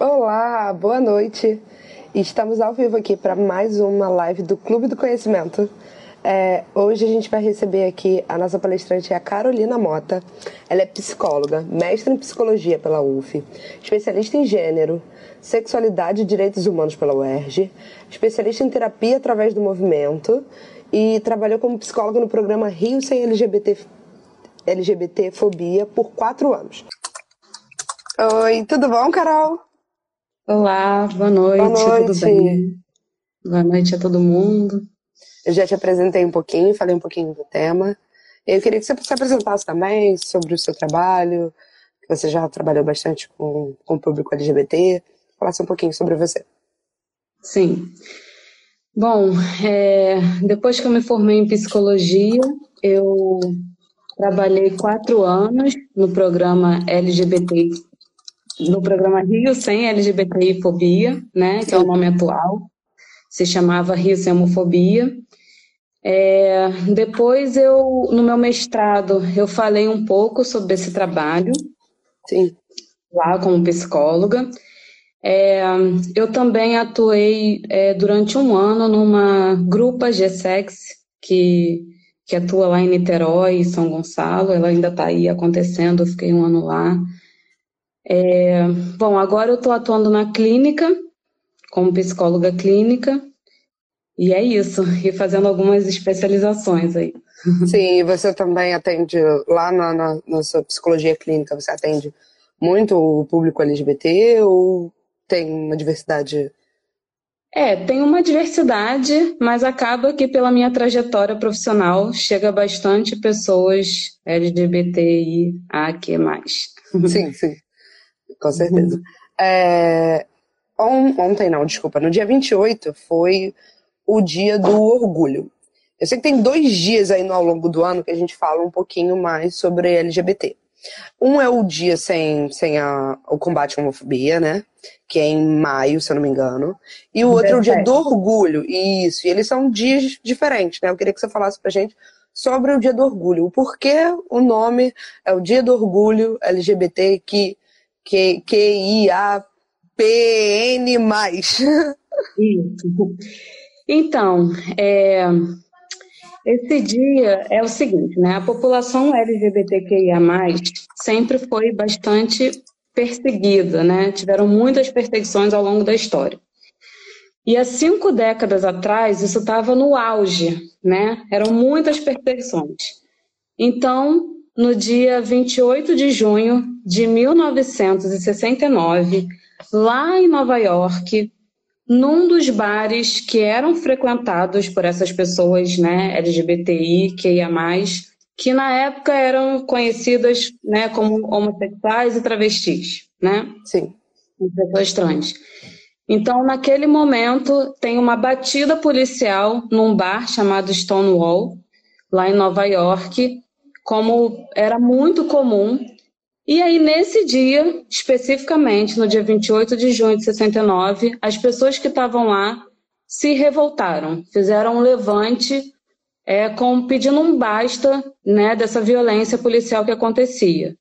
Olá, boa noite. Estamos ao vivo aqui para mais uma live do Clube do Conhecimento. É, hoje a gente vai receber aqui a nossa palestrante, a Carolina Mota. Ela é psicóloga, mestre em psicologia pela UF, especialista em gênero, sexualidade e direitos humanos pela UERJ, especialista em terapia através do movimento e trabalhou como psicóloga no programa Rio Sem LGBT, LGBT Fobia por quatro anos. Oi, tudo bom, Carol? Olá, boa noite, Boa tudo bem? Boa noite a todo mundo. Eu já te apresentei um pouquinho, falei um pouquinho do tema. Eu queria que você se apresentasse também sobre o seu trabalho, que você já trabalhou bastante com, com o público LGBT, falasse um pouquinho sobre você. Sim. Bom, é, depois que eu me formei em psicologia, eu trabalhei quatro anos no programa LGBT no programa Rio Sem LGBTI Fobia, né, que é o nome atual, se chamava Rio Sem Homofobia. É, depois eu, no meu mestrado, eu falei um pouco sobre esse trabalho, Sim. lá como psicóloga. É, eu também atuei é, durante um ano numa grupa G-Sex, que, que atua lá em Niterói, São Gonçalo, ela ainda está aí acontecendo, eu fiquei um ano lá. É, bom, agora eu estou atuando na clínica, como psicóloga clínica, e é isso, e fazendo algumas especializações aí. Sim, e você também atende lá na, na, na sua psicologia clínica, você atende muito o público LGBT ou tem uma diversidade? É, tem uma diversidade, mas acaba que pela minha trajetória profissional chega bastante pessoas LGBTI a que mais. Sim, sim com certeza. Uhum. É, on, ontem não, desculpa, no dia 28 foi o dia do orgulho. Eu sei que tem dois dias aí no, ao longo do ano que a gente fala um pouquinho mais sobre LGBT. Um é o dia sem, sem a, o combate à homofobia, né? Que é em maio, se eu não me engano. E o outro é o dia do orgulho. Isso. E eles são dias diferentes, né? Eu queria que você falasse pra gente sobre o dia do orgulho. O porquê o nome é o dia do orgulho LGBT que Q-I-A-P-N+. Então, é, esse dia é o seguinte, né? A população LGBTQIA+, sempre foi bastante perseguida, né? Tiveram muitas perseguições ao longo da história. E há cinco décadas atrás, isso estava no auge, né? Eram muitas perseguições. Então, no dia 28 de junho de 1969, lá em Nova York, num dos bares que eram frequentados por essas pessoas, né, LGBTI, que ia mais, que na época eram conhecidas, né, como homossexuais e travestis, né? Sim. Pessoas trans. Então, naquele momento, tem uma batida policial num bar chamado Stonewall, lá em Nova York, como era muito comum. E aí, nesse dia, especificamente, no dia 28 de junho de 69, as pessoas que estavam lá se revoltaram, fizeram um levante é, com, pedindo um basta né, dessa violência policial que acontecia.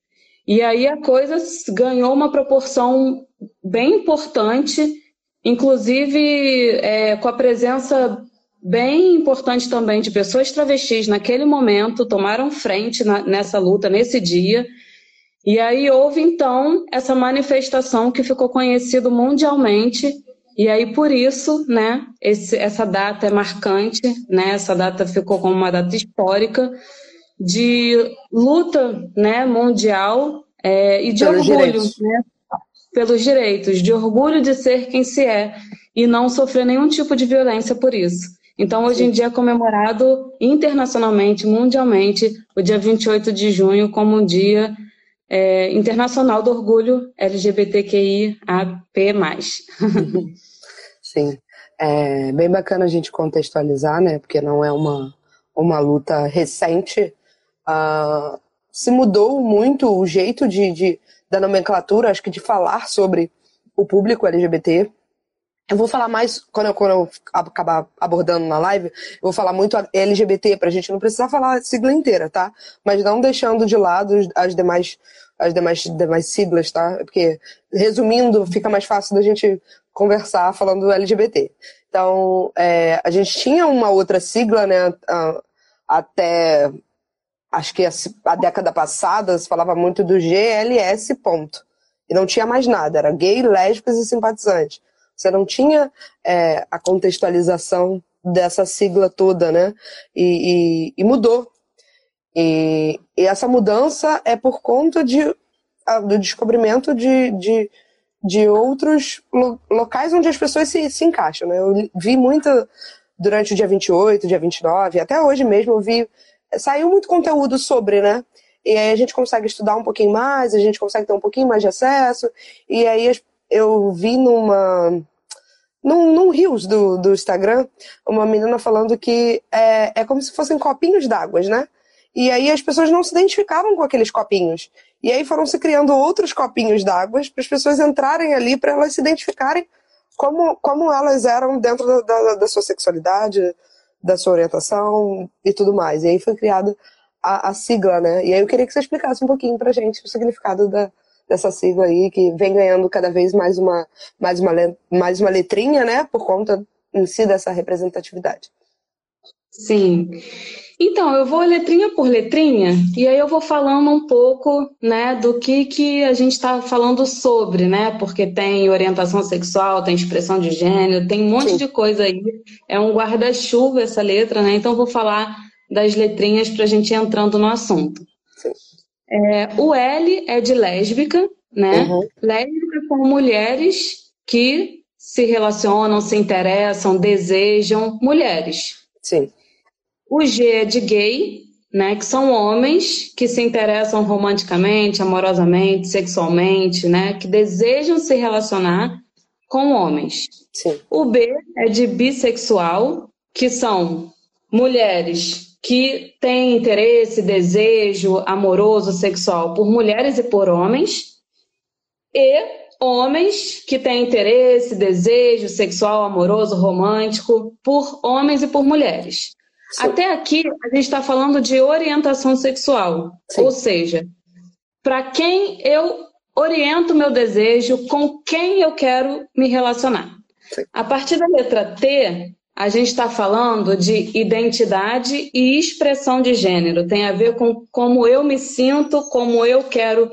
E aí a coisa ganhou uma proporção bem importante, inclusive é, com a presença bem importante também de pessoas travestis naquele momento tomaram frente na, nessa luta nesse dia. E aí houve então essa manifestação que ficou conhecido mundialmente. E aí por isso né esse, essa data é marcante né essa data ficou como uma data histórica de luta né mundial é, e de pelos orgulho direitos. né pelos direitos de orgulho de ser quem se é e não sofrer nenhum tipo de violência por isso então, hoje em dia é comemorado internacionalmente, mundialmente, o dia 28 de junho como um dia é, internacional do orgulho LGBTQIAP+. Sim, é bem bacana a gente contextualizar, né? Porque não é uma, uma luta recente. Uh, se mudou muito o jeito de, de, da nomenclatura, acho que de falar sobre o público LGBT Eu vou falar mais, quando eu, quando eu acabar abordando na live, eu vou falar muito LGBT, pra gente não precisar falar a sigla inteira, tá? Mas não deixando de lado as demais, as demais, demais siglas, tá? Porque, resumindo, fica mais fácil da gente conversar falando do LGBT. Então, é, a gente tinha uma outra sigla, né, até, acho que a, a década passada, se falava muito do GLS ponto. E não tinha mais nada, era gay, lésbicas e simpatizantes. Você não tinha é, a contextualização dessa sigla toda, né? E, e, e mudou. E, e, essa mudança é por conta de, a, do descobrimento de, de, de outros lo, locais onde as pessoas se, se encaixam, né? Eu vi muito durante o dia 28, dia 29, até hoje mesmo eu vi. Saiu muito conteúdo sobre, né? E aí a gente consegue estudar um pouquinho mais, a gente consegue ter um pouquinho mais de acesso. E aí eu vi numa num, num rios do, do Instagram uma menina falando que é, é como se fossem copinhos d'água, né? E aí as pessoas não se identificavam com aqueles copinhos. E aí foram se criando outros copinhos d'água para as pessoas entrarem ali, para elas se identificarem como, como elas eram dentro da, da, da, sua sexualidade, da sua orientação e tudo mais. E aí foi criada a, sigla, né? E aí eu queria que você explicasse um pouquinho pra gente o significado da, dessa sigla aí, que vem ganhando cada vez mais uma, mais uma, mais uma letrinha, né, por conta em si dessa representatividade. Sim. Então, eu vou letrinha por letrinha e aí eu vou falando um pouco, né, do que que a gente está falando sobre, né? Porque tem orientação sexual, tem expressão de gênero, tem um monte Sim. de coisa aí. É um guarda-chuva essa letra, né? Então eu vou falar das letrinhas para a gente ir entrando no assunto. É, o L é de lésbica, né? Uhum. Lésbica são mulheres que se relacionam, se interessam, desejam mulheres. Sim. O G é de gay, né? Que são homens que se interessam romanticamente, amorosamente, sexualmente, né? Que desejam se relacionar com homens. Sim. O B é de bissexual, que são mulheres que tem interesse, desejo amoroso, sexual por mulheres e por homens, e homens que têm interesse, desejo sexual, amoroso, romântico por homens e por mulheres. Sim. Até aqui a gente está falando de orientação sexual, Sim. ou seja, para quem eu oriento meu desejo, com quem eu quero me relacionar. Sim. A partir da letra T, a gente está falando de identidade e expressão de gênero. Tem a ver com como eu me sinto, como eu quero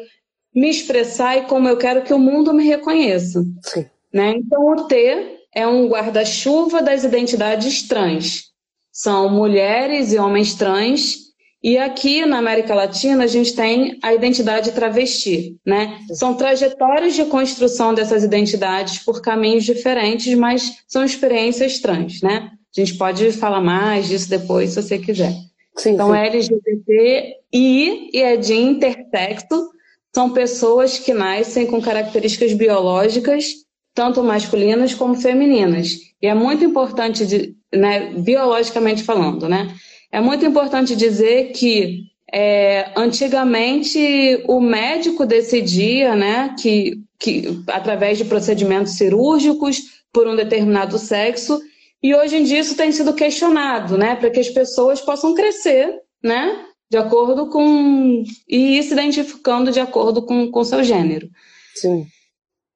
me expressar e como eu quero que o mundo me reconheça. Sim. Né? Então, o T é um guarda-chuva das identidades trans. São mulheres e homens trans e aqui na América Latina a gente tem a identidade travesti, né? São trajetórias de construção dessas identidades por caminhos diferentes, mas são experiências trans, né? A gente pode falar mais disso depois, se você quiser. Sim, então, sim. LGBT e, e é de intersexo, são pessoas que nascem com características biológicas, tanto masculinas como femininas. E é muito importante, de, né, biologicamente falando, né? É muito importante dizer que é, antigamente o médico decidia, né, que, que através de procedimentos cirúrgicos por um determinado sexo, e hoje em dia isso tem sido questionado, né, para que as pessoas possam crescer, né, de acordo com e ir se identificando de acordo com o seu gênero. Sim.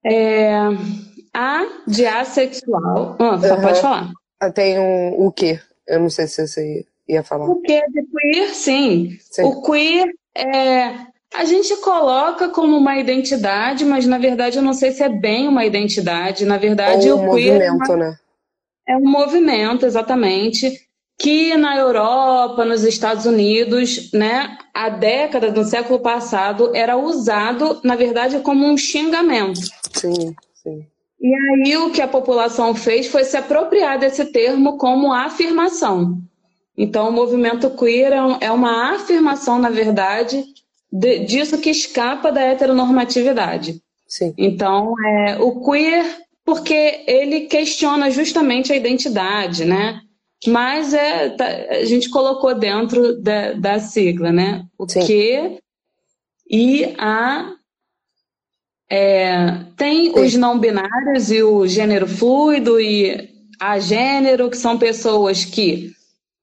É, a de assexual. Ah, uhum. Pode falar. Tem um, o quê? Eu não sei se você ia falar. O que é de queer, sim. sim. O queer é. A gente coloca como uma identidade, mas na verdade eu não sei se é bem uma identidade. Na verdade, Ou um o queer. É movimento, é, uma... né? é um movimento, exatamente. Que na Europa, nos Estados Unidos, né, a década do século passado era usado, na verdade, como um xingamento. Sim, sim. E aí o que a população fez foi se apropriar desse termo como afirmação. Então, o movimento queer é, é uma afirmação, na verdade, de, disso que escapa da heteronormatividade. Sim. Então, é, o queer, porque ele questiona justamente a identidade, né? Mas é, tá, a gente colocou dentro da, da sigla, né? O Sim. que e a É, tem Sim. os não binários e o gênero fluido e a gênero, que são pessoas que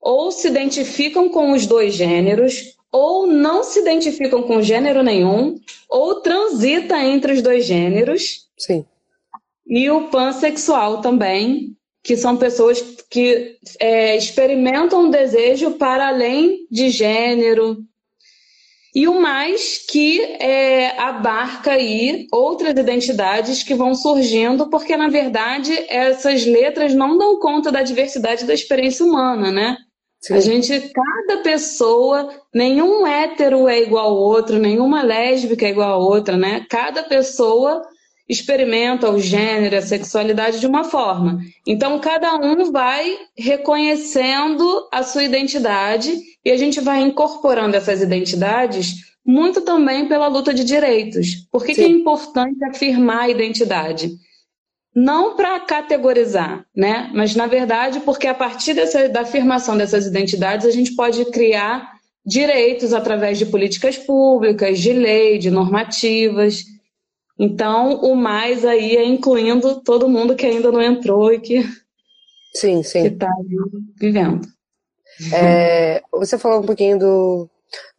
ou se identificam com os dois gêneros, ou não se identificam com gênero nenhum, ou transita entre os dois gêneros. Sim. E o pansexual também, que são pessoas que é, experimentam o desejo para além de gênero. E o mais que é, abarca aí outras identidades que vão surgindo, porque na verdade essas letras não dão conta da diversidade da experiência humana, né? Sim. A gente, cada pessoa, nenhum hétero é igual ao outro, nenhuma lésbica é igual a outra, né? Cada pessoa experimenta o gênero, a sexualidade de uma forma. Então, cada um vai reconhecendo a sua identidade e a gente vai incorporando essas identidades muito também pela luta de direitos. Por que, que é importante afirmar a identidade? Não para categorizar, né? mas, na verdade, porque a partir dessa, da afirmação dessas identidades, a gente pode criar direitos através de políticas públicas, de lei, de normativas. Então, o mais aí é incluindo todo mundo que ainda não entrou e que sim, sim. está vivendo. É, você falou um pouquinho do,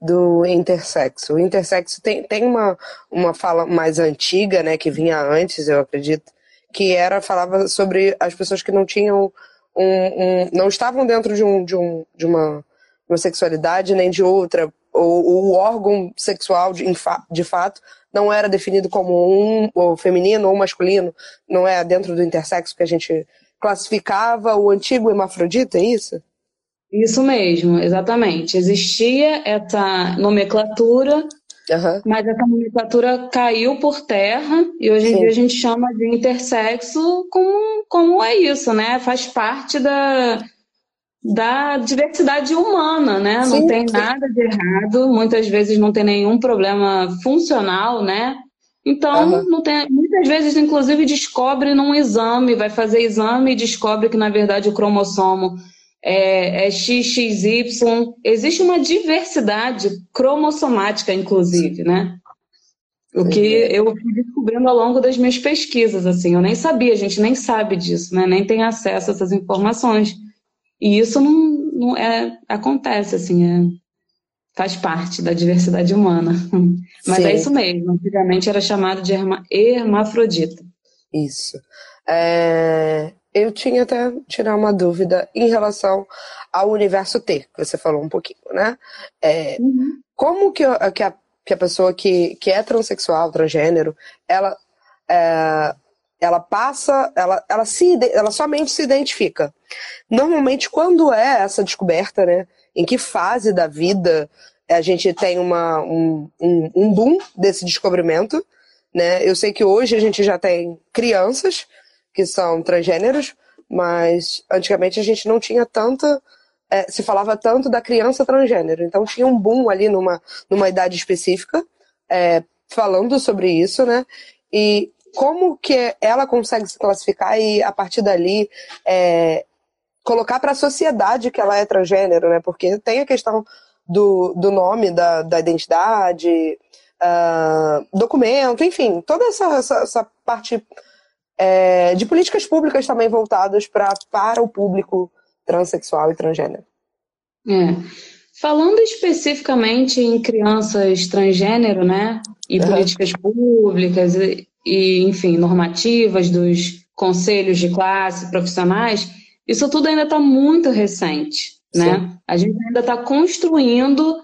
do intersexo. O intersexo tem, tem uma, uma fala mais antiga, né, que vinha antes, eu acredito, que era falava sobre as pessoas que não tinham um, um não estavam dentro de um de, um, de uma, uma sexualidade nem de outra, ou o órgão sexual de, de fato não era definido como um ou feminino ou masculino, não é dentro do intersexo que a gente classificava o antigo hermafrodita, é isso? Isso mesmo, exatamente. Existia essa nomenclatura, uhum. mas essa nomenclatura caiu por terra e hoje em dia a gente chama de intersexo como, como é isso, né? Faz parte da, da diversidade humana, né? Sim, não tem sim. nada de errado, muitas vezes não tem nenhum problema funcional, né? Então, uhum. não tem, muitas vezes, inclusive, descobre num exame, vai fazer exame e descobre que, na verdade, o cromossomo é, é XXY. Existe uma diversidade cromossomática, inclusive, né? O que eu fui descobrindo ao longo das minhas pesquisas, assim, eu nem sabia, a gente nem sabe disso, né? Nem tem acesso a essas informações. E isso não, não é, acontece, assim, é, faz parte da diversidade humana. Mas é Sim. é isso mesmo, antigamente era chamado de hermafrodita. Isso. É, eu tinha até tirar uma dúvida em relação ao universo T, que você falou um pouquinho, né? É, uhum. Como que, que, a, que a pessoa que, que é transexual, transgênero, ela, é, ela passa, ela, ela, se, ela somente se identifica. Normalmente, quando é essa descoberta, né? Em que fase da vida a gente tem uma, um, um, um boom desse descobrimento, né? Eu sei que hoje a gente já tem crianças que são transgêneros, mas antigamente a gente não tinha tanta. É, se falava tanto da criança transgênero. Então tinha um boom ali numa, numa idade específica, é, falando sobre isso, né? E como que ela consegue se classificar e, a partir dali, é, colocar para a sociedade que ela é transgênero, né? Porque tem a questão do, do nome, da, da identidade, uh, documento, enfim, toda essa, essa, essa parte é, de políticas públicas também voltadas pra, para o público transexual e transgênero. É. Falando especificamente em crianças transgênero, né? E uhum. políticas públicas e, e, enfim, normativas dos conselhos de classe, profissionais, isso tudo ainda está muito recente, né? A gente ainda está construindo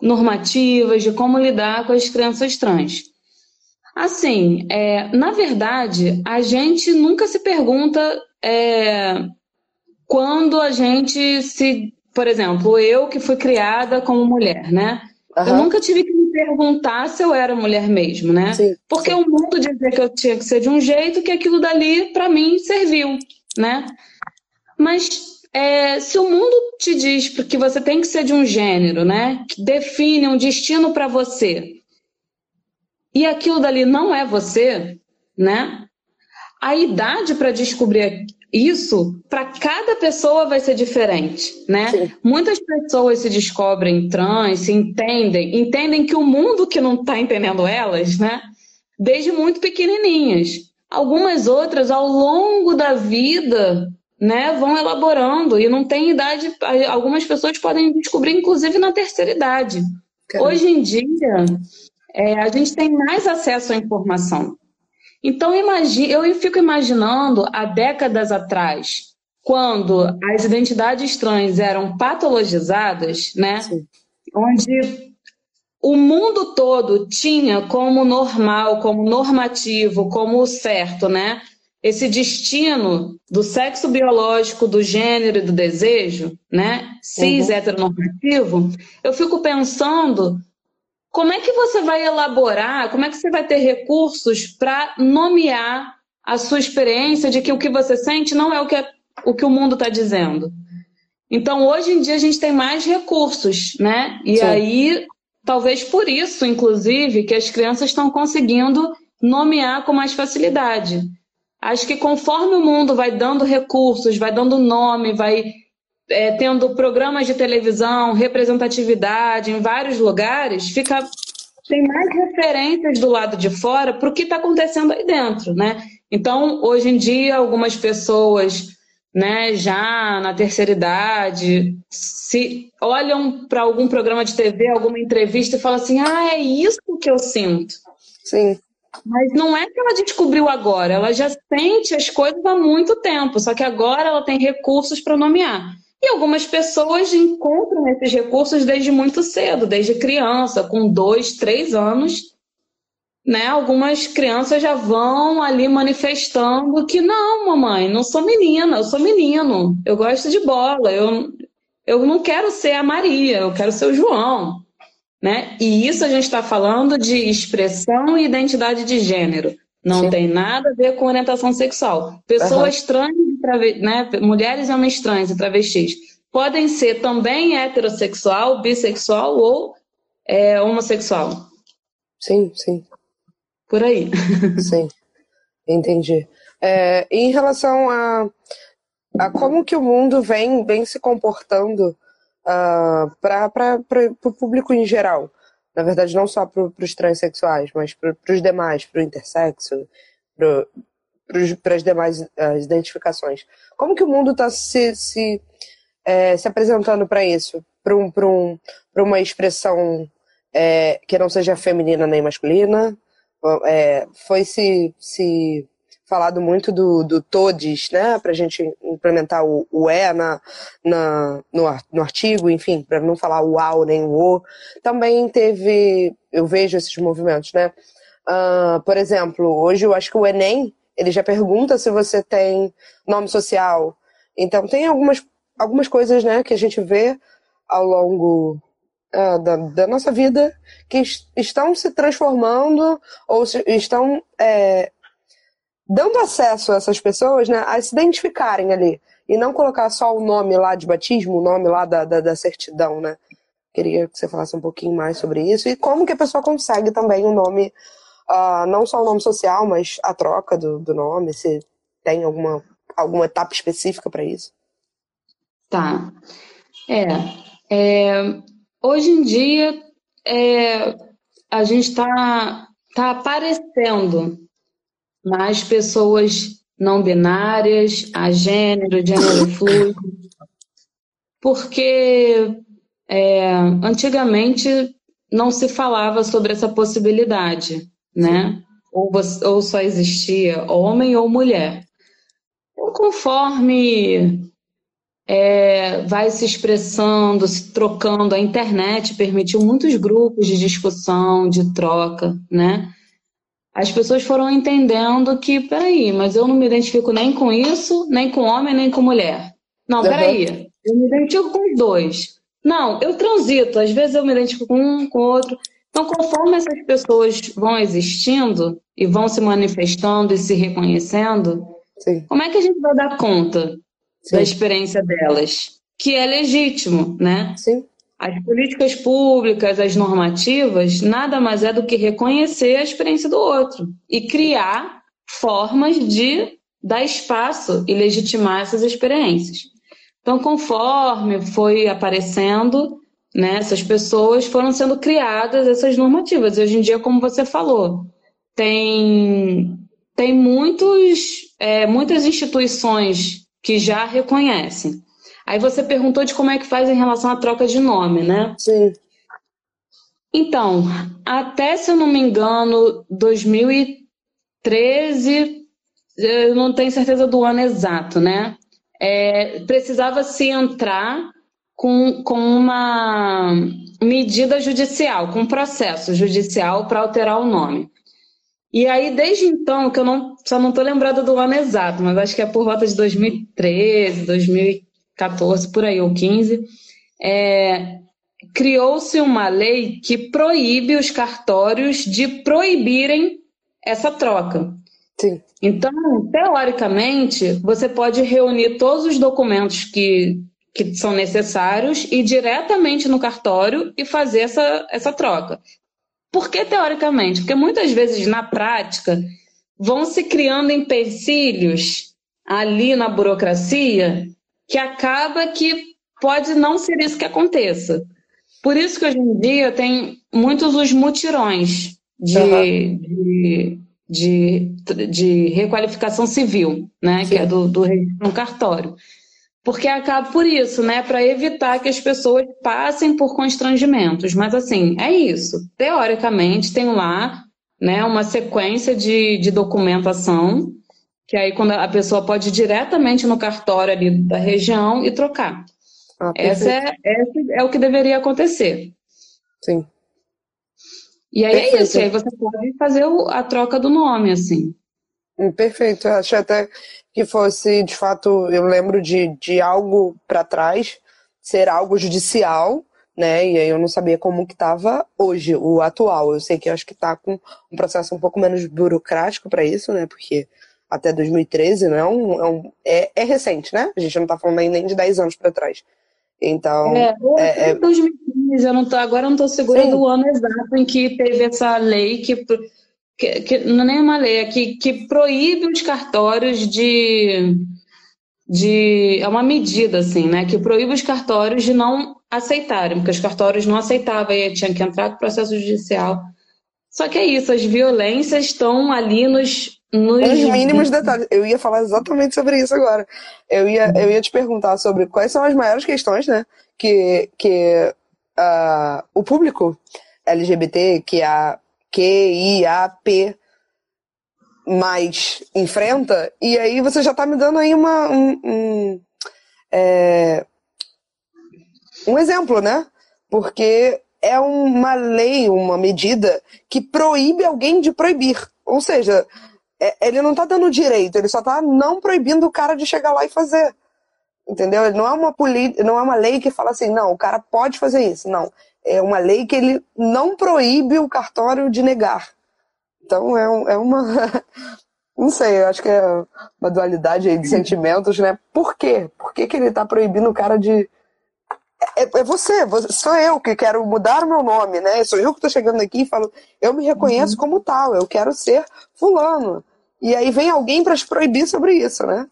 normativas de como lidar com as crianças trans. Assim, é, na verdade, a gente nunca se pergunta é, quando a gente se. Por exemplo, eu que fui criada como mulher, né? Uhum. Eu nunca tive que me perguntar se eu era mulher mesmo, né? Sim, Porque sim. o mundo dizia que eu tinha que ser de um jeito que aquilo dali, para mim, serviu, né? Mas é, se o mundo te diz que você tem que ser de um gênero, né? Que define um destino para você, e aquilo dali não é você, né? A idade para descobrir isso, para cada pessoa vai ser diferente, né? Sim. Muitas pessoas se descobrem trans, se entendem, entendem que o mundo que não está entendendo elas, né? desde muito pequenininhas. Algumas outras, ao longo da vida, né, vão elaborando e não tem idade. Algumas pessoas podem descobrir, inclusive, na terceira idade. Caramba. Hoje em dia, é, a gente tem mais acesso à informação. Então, imagine, eu fico imaginando há décadas atrás, quando as identidades trans eram patologizadas, né? Sim. Onde o mundo todo tinha como normal, como normativo, como certo, né? Esse destino do sexo biológico, do gênero e do desejo, né? Cis uhum. heteronormativo, eu fico pensando como é que você vai elaborar, como é que você vai ter recursos para nomear a sua experiência de que o que você sente não é o que, é, o, que o mundo está dizendo. Então, hoje em dia, a gente tem mais recursos, né? E Sim. aí Talvez por isso, inclusive, que as crianças estão conseguindo nomear com mais facilidade. Acho que conforme o mundo vai dando recursos, vai dando nome, vai é, tendo programas de televisão, representatividade em vários lugares, fica tem mais referências do lado de fora para o que está acontecendo aí dentro, né? Então, hoje em dia, algumas pessoas né, já na terceira idade, se olham para algum programa de TV, alguma entrevista e falam assim: ah, é isso que eu sinto. Sim. Mas não é que ela descobriu agora, ela já sente as coisas há muito tempo, só que agora ela tem recursos para nomear. E algumas pessoas encontram esses recursos desde muito cedo, desde criança, com dois, três anos, né, algumas crianças já vão ali manifestando que não, mamãe, não sou menina, eu sou menino, eu gosto de bola, eu, eu não quero ser a Maria, eu quero ser o João. Né? E isso a gente está falando de expressão e identidade de gênero. Não Sim. tem nada a ver com orientação sexual. Pessoas uhum. trans, né, mulheres e homens trans e travestis, podem ser também heterossexual, bissexual ou é, homossexual. Sim, sim por aí. Sim, entendi. É, em relação a, a como que o mundo vem, vem se comportando uh, para o público em geral, na verdade não só para os transexuais, mas para os demais, para o intersexo, para as demais as identificações. Como que o mundo está se, se, é, se apresentando para isso? Para um, um, uma expressão é, que não seja feminina nem masculina, é, foi se, se falado muito do, do TODES, né, para a gente implementar o, o E na, na, no, no artigo, enfim, para não falar o AU nem o O. Também teve, eu vejo esses movimentos, né? Uh, por exemplo, hoje eu acho que o Enem, ele já pergunta se você tem nome social. Então, tem algumas, algumas coisas, né, que a gente vê ao longo uh, da, da, nossa vida que estão se transformando ou se, estão é, dando acesso a essas pessoas né, a se identificarem ali e não colocar só o nome lá de batismo, o nome lá da, da, da certidão, né? Queria que você falasse um pouquinho mais sobre isso e como que a pessoa consegue também o um nome, uh, não só o nome social, mas a troca do, do nome, se tem alguma, alguma etapa específica para isso. Tá. É, é, Hoje em dia, é, a gente está tá aparecendo mais pessoas não binárias, a gênero, gênero fluido, porque é, antigamente não se falava sobre essa possibilidade, né? Ou, ou só existia homem ou mulher. Então, conforme é, vai se expressando, se trocando. A internet permitiu muitos grupos de discussão, de troca, né? As pessoas foram entendendo que, peraí, mas eu não me identifico nem com isso, nem com homem, nem com mulher. Não, peraí, eu me identifico com os dois. Não, eu transito, às vezes eu me identifico com um, com outro. Então, conforme essas pessoas vão existindo e vão se manifestando e se reconhecendo, Sim. como é que a gente vai dar conta Sim. da experiência delas, que é legítimo, né? Sim. As políticas públicas, as normativas, nada mais é do que reconhecer a experiência do outro e criar formas de dar espaço e legitimar essas experiências. Então, conforme foi aparecendo, né, essas pessoas foram sendo criadas essas normativas. E hoje em dia, como você falou, tem, tem muitos, é, muitas instituições que já reconhecem. Aí você perguntou de como é que faz em relação à troca de nome, né? Sim. Então, até se eu não me engano, 2013, eu não tenho certeza do ano exato, né? É, precisava se entrar com, com uma medida judicial, com um processo judicial para alterar o nome. E aí, desde então, que eu não, só não estou lembrada do ano exato, mas acho que é por volta de 2013, 2014, por aí, ou 15, é, criou-se uma lei que proíbe os cartórios de proibirem essa troca. Sim. Então, teoricamente, você pode reunir todos os documentos que, que são necessários e diretamente no cartório e fazer essa, essa troca. Por que teoricamente? Porque muitas vezes, na prática, vão se criando empecilhos ali na burocracia que acaba que pode não ser isso que aconteça. Por isso que hoje em dia tem muitos os mutirões de, uhum. de, de, de, requalificação civil, né? Sim. Que é do, do registro no cartório. Porque acaba por isso, né? Para evitar que as pessoas passem por constrangimentos. Mas assim, é isso. Teoricamente, tem lá né, uma sequência de, de documentação, que aí quando a pessoa pode ir diretamente no cartório ali da região e trocar. Ah, essa é, esse é o que deveria acontecer. Sim. E aí perfeito. é isso, aí você pode fazer a troca do nome, assim. Hum, perfeito, eu achei até que fosse, de fato, eu lembro de, de algo para trás ser algo judicial, né? E aí eu não sabia como que estava hoje, o atual. Eu sei que eu acho que está com um processo um pouco menos burocrático para isso, né? Porque até 2013 não é, um, é, um, é, é recente, né? A gente não está falando nem de 10 anos para trás. Então. É, é, é 2015, eu não tô, agora eu não estou segura do ano exato em que teve essa lei que, que, que não é nem uma lei, é que, que proíbe os cartórios de, de. É uma medida, assim, né? Que proíbe os cartórios de não aceitarem, porque os cartórios não aceitavam e tinha que entrar com processo judicial. Só que é isso, as violências estão ali nos nos... Os mínimos detalhes. Eu ia falar exatamente sobre isso agora. Eu ia, eu ia te perguntar sobre quais são as maiores questões, né? Que, que uh, o público LGBT, que a QIAP mais enfrenta, e aí você já está me dando aí uma, um, um, é, um exemplo, né? Porque é uma lei, uma medida que proíbe alguém de proibir. Ou seja, é, ele não tá dando direito, ele só tá não proibindo o cara de chegar lá e fazer. Entendeu? Não é uma não é uma lei que fala assim, não, o cara pode fazer isso. Não. É uma lei que ele não proíbe o cartório de negar. Então é, é uma. não sei, eu acho que é uma dualidade aí de sentimentos, né? Por quê? Por que, que ele tá proibindo o cara de. É, é você, sou eu que quero mudar o meu nome, né? Sou eu que tô chegando aqui e falo, eu me reconheço uhum. como tal, eu quero ser fulano. E aí vem alguém para te proibir sobre isso, né?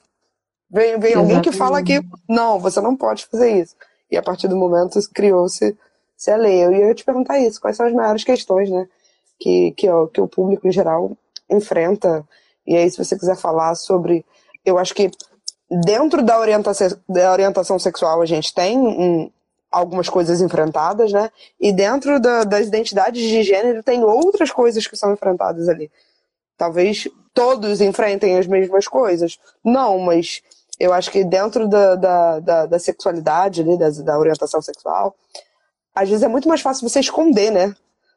Vem, vem alguém que fala que não, você não pode fazer isso. E a partir do momento criou-se a lei. Eu ia te perguntar isso, quais são as maiores questões, né? Que, que, ó, que o público em geral enfrenta. E aí, se você quiser falar sobre. Eu acho que dentro da orientação, da orientação sexual a gente tem um, algumas coisas enfrentadas, né? E dentro da, das identidades de gênero tem outras coisas que são enfrentadas ali. Talvez todos enfrentem as mesmas coisas. Não, mas eu acho que dentro da, da, da, da sexualidade, ali, da, da orientação sexual, às vezes é muito mais fácil você esconder, né?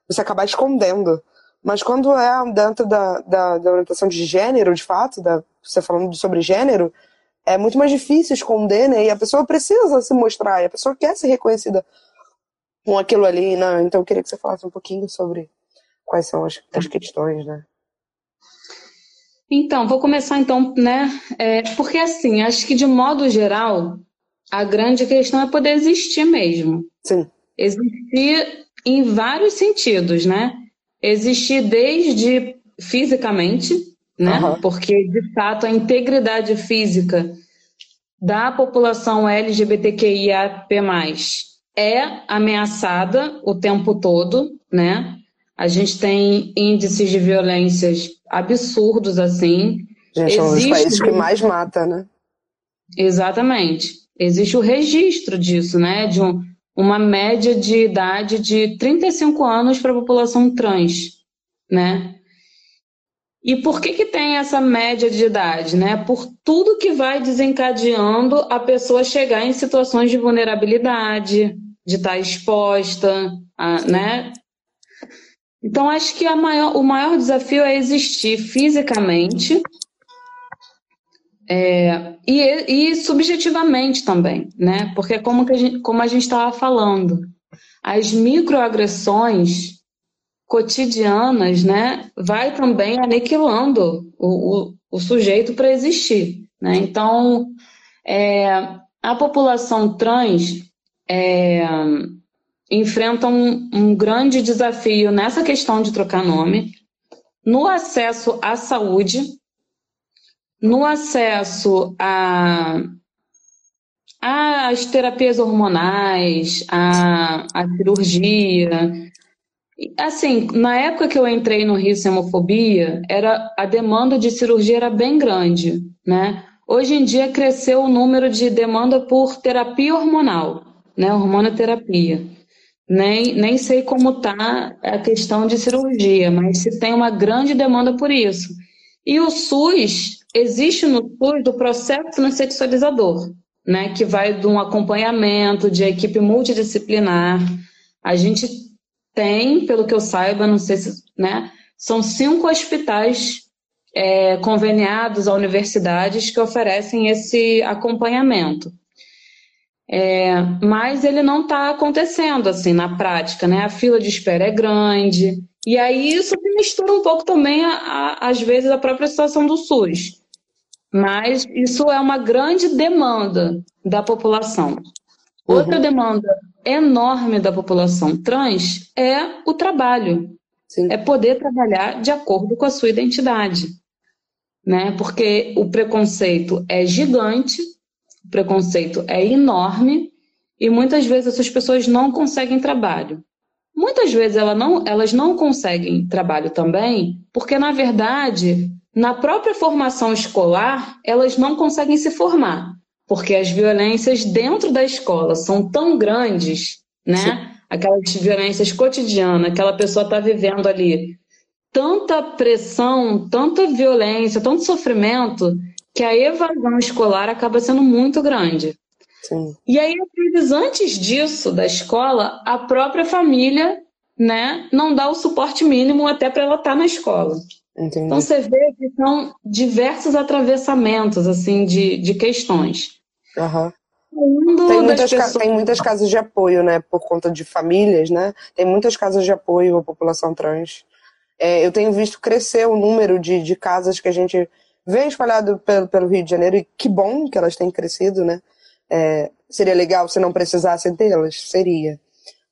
Você acabar escondendo. Mas quando é dentro da, da, da orientação de gênero, de fato, da, você falando sobre gênero, é muito mais difícil esconder, né? E a pessoa precisa se mostrar, e a pessoa quer ser reconhecida com aquilo ali, né? Então eu queria que você falasse um pouquinho sobre quais são as, as questões, né? Então, vou começar então, né? É, porque assim, acho que de modo geral, a grande questão é poder existir mesmo. Sim. Existir em vários sentidos, né? Existir desde fisicamente, né? Uhum. Porque, de fato, a integridade física da população LGBTQIAP+, é ameaçada o tempo todo, né? A gente tem índices de violências absurdos, assim. Gente, é um dos países que mais mata, né? Exatamente. Existe o registro disso, né? De um, uma média de idade de 35 anos para a população trans, né? E por que, que tem essa média de idade? Né? Por tudo que vai desencadeando a pessoa chegar em situações de vulnerabilidade, de estar exposta, a, né? Então, acho que maior, o maior desafio é existir fisicamente é, e, e, subjetivamente também, né? Porque como, que a gente, a gente estava falando, as microagressões cotidianas, né, vai também aniquilando o, o, o sujeito para existir. Né? Então, é, a população trans é, enfrenta um, um grande desafio nessa questão de trocar nome, no acesso à saúde, no acesso a às terapias hormonais, à, cirurgia, Assim, na época que eu entrei no Rio Hemofobia, era a demanda de cirurgia era bem grande, né? Hoje em dia cresceu o número de demanda por terapia hormonal, né? Hormonoterapia. Nem, nem sei como está a questão de cirurgia, mas se tem uma grande demanda por isso. E o SUS, existe no SUS do processo no sexualizador, né? Que vai de um acompanhamento de equipe multidisciplinar. A gente tem, pelo que eu saiba, não sei se, né? São cinco hospitais é, conveniados a universidades que oferecem esse acompanhamento. É, mas ele não está acontecendo assim na prática, né? A fila de espera é grande. E aí isso mistura um pouco também, a, a, às vezes, a própria situação do SUS. Mas isso é uma grande demanda da população. Outra uhum. demanda enorme da população trans é o trabalho. Sim. É poder trabalhar de acordo com a sua identidade. Né? Porque o preconceito é gigante, preconceito é enorme, e muitas vezes essas pessoas não conseguem trabalho. Muitas vezes ela não, elas não conseguem trabalho também, porque, na verdade, na própria formação escolar, elas não conseguem se formar porque as violências dentro da escola são tão grandes, né? Sim. Aquelas violências cotidianas, aquela pessoa está vivendo ali tanta pressão, tanta violência, tanto sofrimento, que a evasão escolar acaba sendo muito grande. Sim. E aí, às vezes, antes disso, da escola, a própria família né, não dá o suporte mínimo até para ela estar tá na escola. Entendi. Então você vê que são diversos atravessamentos assim de, de questões. Uhum. Tem muitas, pessoas... tem muitas casas de apoio, né? Por conta de famílias, né? Tem muitas casas de apoio à população trans. É, eu tenho visto crescer o número de, de casas que a gente vê espalhado pelo, pelo Rio de Janeiro, e que bom que elas têm crescido, né? É, seria legal se não precisassem tê-las? Seria.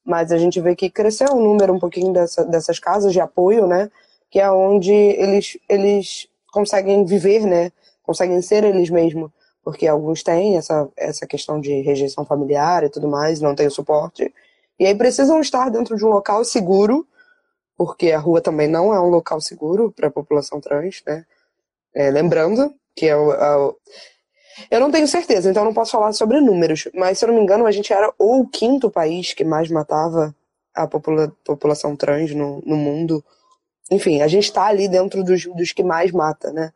Mas a gente vê que cresceu o número um pouquinho dessa, dessas casas de apoio, né? Que é onde eles, eles conseguem viver, né? Conseguem ser eles mesmos porque alguns têm essa, essa questão de rejeição familiar e tudo mais, não tem o suporte. E aí precisam estar dentro de um local seguro, porque a rua também não é um local seguro para a população trans, né? É, lembrando que é o, é eu não tenho certeza, então não posso falar sobre números, mas se eu não me engano, a gente era o quinto país que mais matava a popula população trans no, no mundo. Enfim, a gente está ali dentro dos, dos que mais mata, né?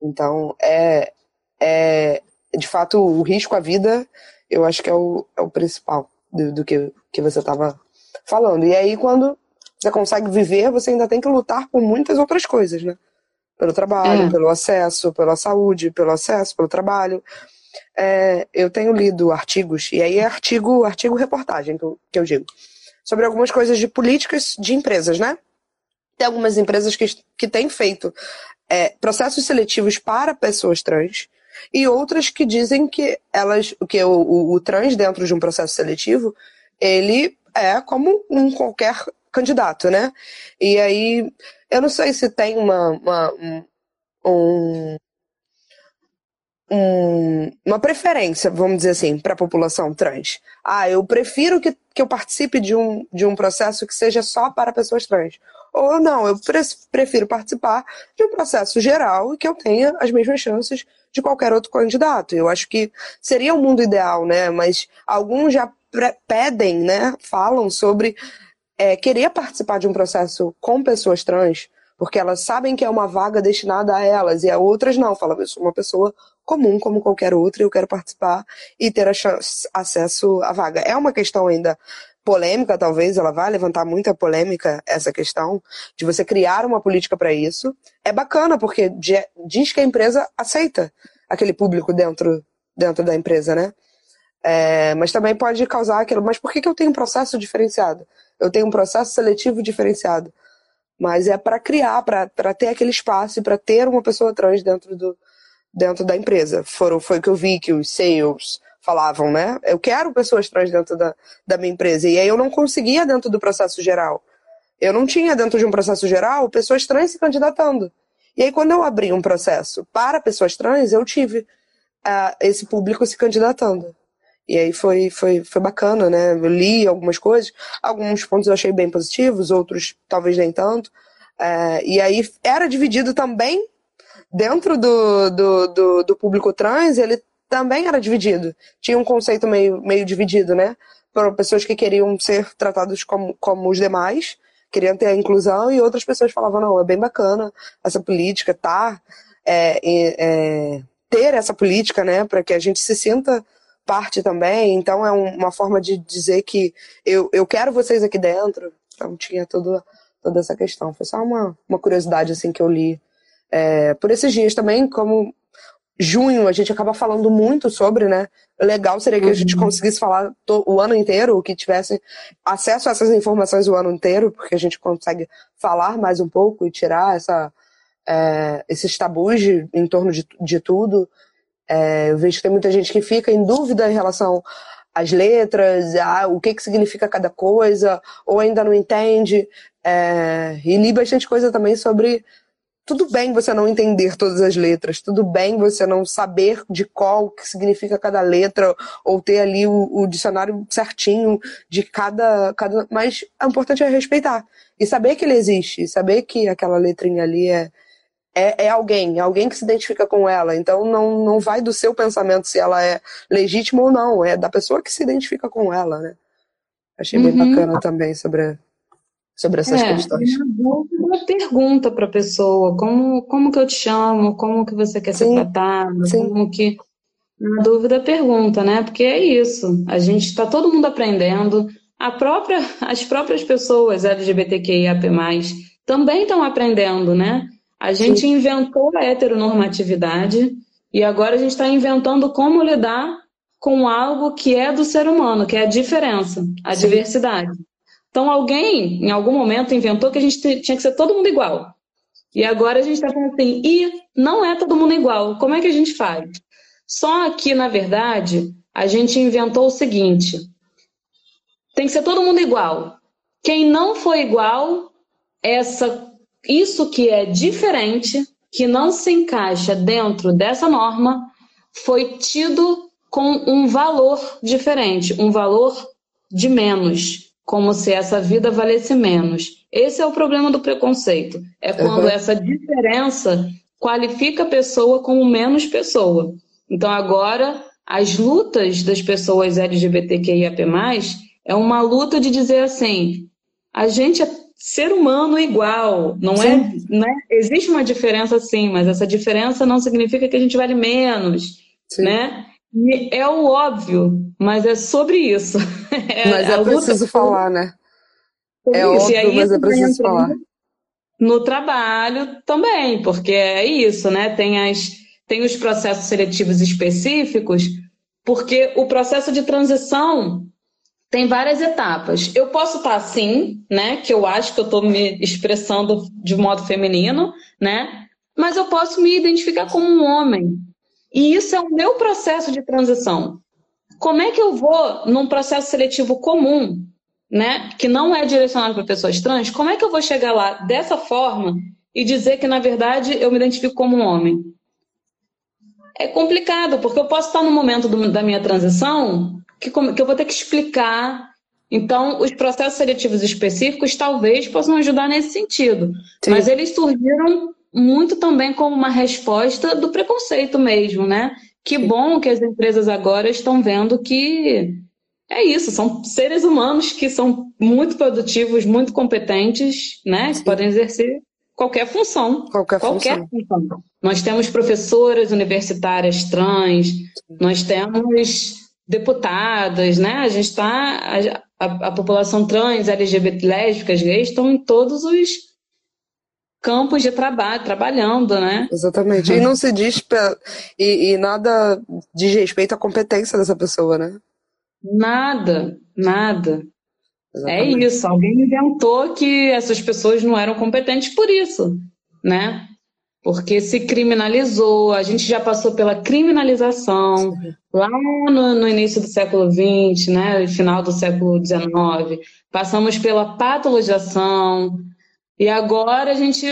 Então, é, é, de fato, o risco à vida, eu acho que é o, é o principal do, do que, que você estava falando. E aí, quando você consegue viver, você ainda tem que lutar por muitas outras coisas, né? Pelo trabalho, é. pelo acesso, pela saúde, pelo acesso, pelo trabalho. É, eu tenho lido artigos, e aí é artigo, artigo reportagem que eu, que eu digo, sobre algumas coisas de políticas de empresas, né? Tem algumas empresas que, que têm feito é, processos seletivos para pessoas trans, e outras que dizem que elas, que o, o, o trans dentro de um processo seletivo, ele é como um qualquer candidato, né? E aí, eu não sei se tem uma, uma um, um, um, uma preferência, vamos dizer assim, para a população trans. Ah, eu prefiro que, que eu participe de um, de um processo que seja só para pessoas trans. Ou não, eu prefiro participar de um processo geral e que eu tenha as mesmas chances de qualquer outro candidato. Eu acho que seria o um mundo ideal, né? Mas alguns já pedem, né? Falam sobre é, querer participar de um processo com pessoas trans, porque elas sabem que é uma vaga destinada a elas, e a outras não. Falam, eu sou uma pessoa comum como qualquer outra, eu quero participar e ter chance, acesso à vaga. É uma questão ainda polêmica, talvez, ela vai levantar muita polêmica essa questão de você criar uma política para isso. É bacana, porque diz que a empresa aceita aquele público dentro, dentro da empresa, né? É, mas também pode causar aquilo. Mas por que, que eu tenho um processo diferenciado? Eu tenho um processo seletivo diferenciado. Mas é para criar, para ter aquele espaço e para ter uma pessoa trans dentro do, dentro da empresa. Foram, foi o que eu vi que os sales falavam, né? Eu quero pessoas trans dentro da, da minha empresa. E aí eu não conseguia dentro do processo geral. Eu não tinha dentro de um processo geral pessoas trans se candidatando. E aí quando eu abri um processo para pessoas trans, eu tive uh, esse público se candidatando. E aí foi, foi, foi bacana, né? Eu li algumas coisas, alguns pontos eu achei bem positivos, outros talvez nem tanto. Uh, e aí era dividido também dentro do, do, do, do público trans, ele também era dividido. Tinha um conceito meio, meio dividido, né? Para pessoas que queriam ser tratados como, como os demais, queriam ter a inclusão, e outras pessoas falavam, não, é bem bacana essa política, tá? É, é, ter essa política, né? Para que a gente se sinta parte também. Então é um, uma forma de dizer que eu, eu quero vocês aqui dentro. Então tinha todo, toda essa questão. Foi só uma, uma curiosidade assim que eu li é, por esses dias também, como junho a gente acaba falando muito sobre, né? Legal seria que a gente uhum. conseguisse falar o ano inteiro, que tivesse acesso a essas informações o ano inteiro, porque a gente consegue falar mais um pouco e tirar essa, é, esses tabus de, em torno de, de tudo. É, eu vejo que tem muita gente que fica em dúvida em relação às letras, a, o que, que significa cada coisa, ou ainda não entende. É, e li bastante coisa também sobre tudo bem você não entender todas as letras, tudo bem você não saber de qual que significa cada letra, ou ter ali o, o dicionário certinho de cada, cada. Mas o importante é respeitar. E saber que ele existe, saber que aquela letrinha ali é, é, é, alguém, é alguém que se identifica com ela. Então não, não vai do seu pensamento se ela é legítima ou não, é da pessoa que se identifica com ela, né? Achei bem uhum. bacana também sobre sobre essas é, questões. Uma pergunta para a pessoa, como, como que eu te chamo, como que você quer sim, ser tratado, sim. como que... Na dúvida, pergunta, né? Porque é isso, a gente está todo mundo aprendendo, a própria, as próprias pessoas LGBTQIAP+, também estão aprendendo, né? A gente sim. inventou a heteronormatividade e agora a gente está inventando como lidar com algo que é do ser humano, que é a diferença, a diversidade. Então, alguém, em algum momento, inventou que a gente tinha que ser todo mundo igual. E agora a gente está falando assim, e não é todo mundo igual. Como é que a gente faz? Só que, na verdade, a gente inventou o seguinte: tem que ser todo mundo igual. Quem não for igual, essa, isso que é diferente, que não se encaixa dentro dessa norma, foi tido com um valor diferente, um valor de menos como se essa vida valesse menos. Esse é o problema do preconceito. É quando uhum. essa diferença qualifica a pessoa como menos pessoa. Então agora as lutas das pessoas LGBTQIAP+, é uma luta de dizer assim, a gente é ser humano igual, não é, né? Existe uma diferença sim, mas essa diferença não significa que a gente vale menos, sim. né? E é o óbvio, mas é sobre isso. É mas é preciso falar, né? É isso. óbvio, aí, mas é preciso falar. No trabalho também, porque é isso, né? Tem, as, tem os processos seletivos específicos, porque o processo de transição tem várias etapas. Eu posso estar assim, né? Que eu acho que eu estou me expressando de modo feminino, né? Mas eu posso me identificar como um homem. E isso é o meu processo de transição. Como é que eu vou, num processo seletivo comum, né, que não é direcionado para pessoas trans, como é que eu vou chegar lá dessa forma e dizer que, na verdade, eu me identifico como um homem? é complicado, porque eu posso estar no momento do, da minha transição que, que eu vou ter que explicar. Então, os processos seletivos específicos talvez possam ajudar nesse sentido. Sim. Mas eles surgiram muito também como uma resposta do preconceito mesmo, né? Que bom que as empresas agora estão vendo que é isso, são seres humanos que são muito produtivos, muito competentes, né? Que podem exercer qualquer função. Qualquer, qualquer função. função. Nós temos professoras universitárias trans, nós temos deputadas, né? A gente está. A, a, a, população trans, LGBT, lésbicas, gays estão em todos os campos de trabalho, trabalhando, né? Exatamente. E não se diz. E, e nada diz respeito à competência dessa pessoa, né? Nada, nada. É Exatamente. É isso, alguém inventou que essas pessoas não eram competentes por isso, né? Porque se criminalizou, a gente já passou pela criminalização Sim. lá no, no, início do século XX, né? Final do século XIX. Passamos pela patologização, e agora a gente.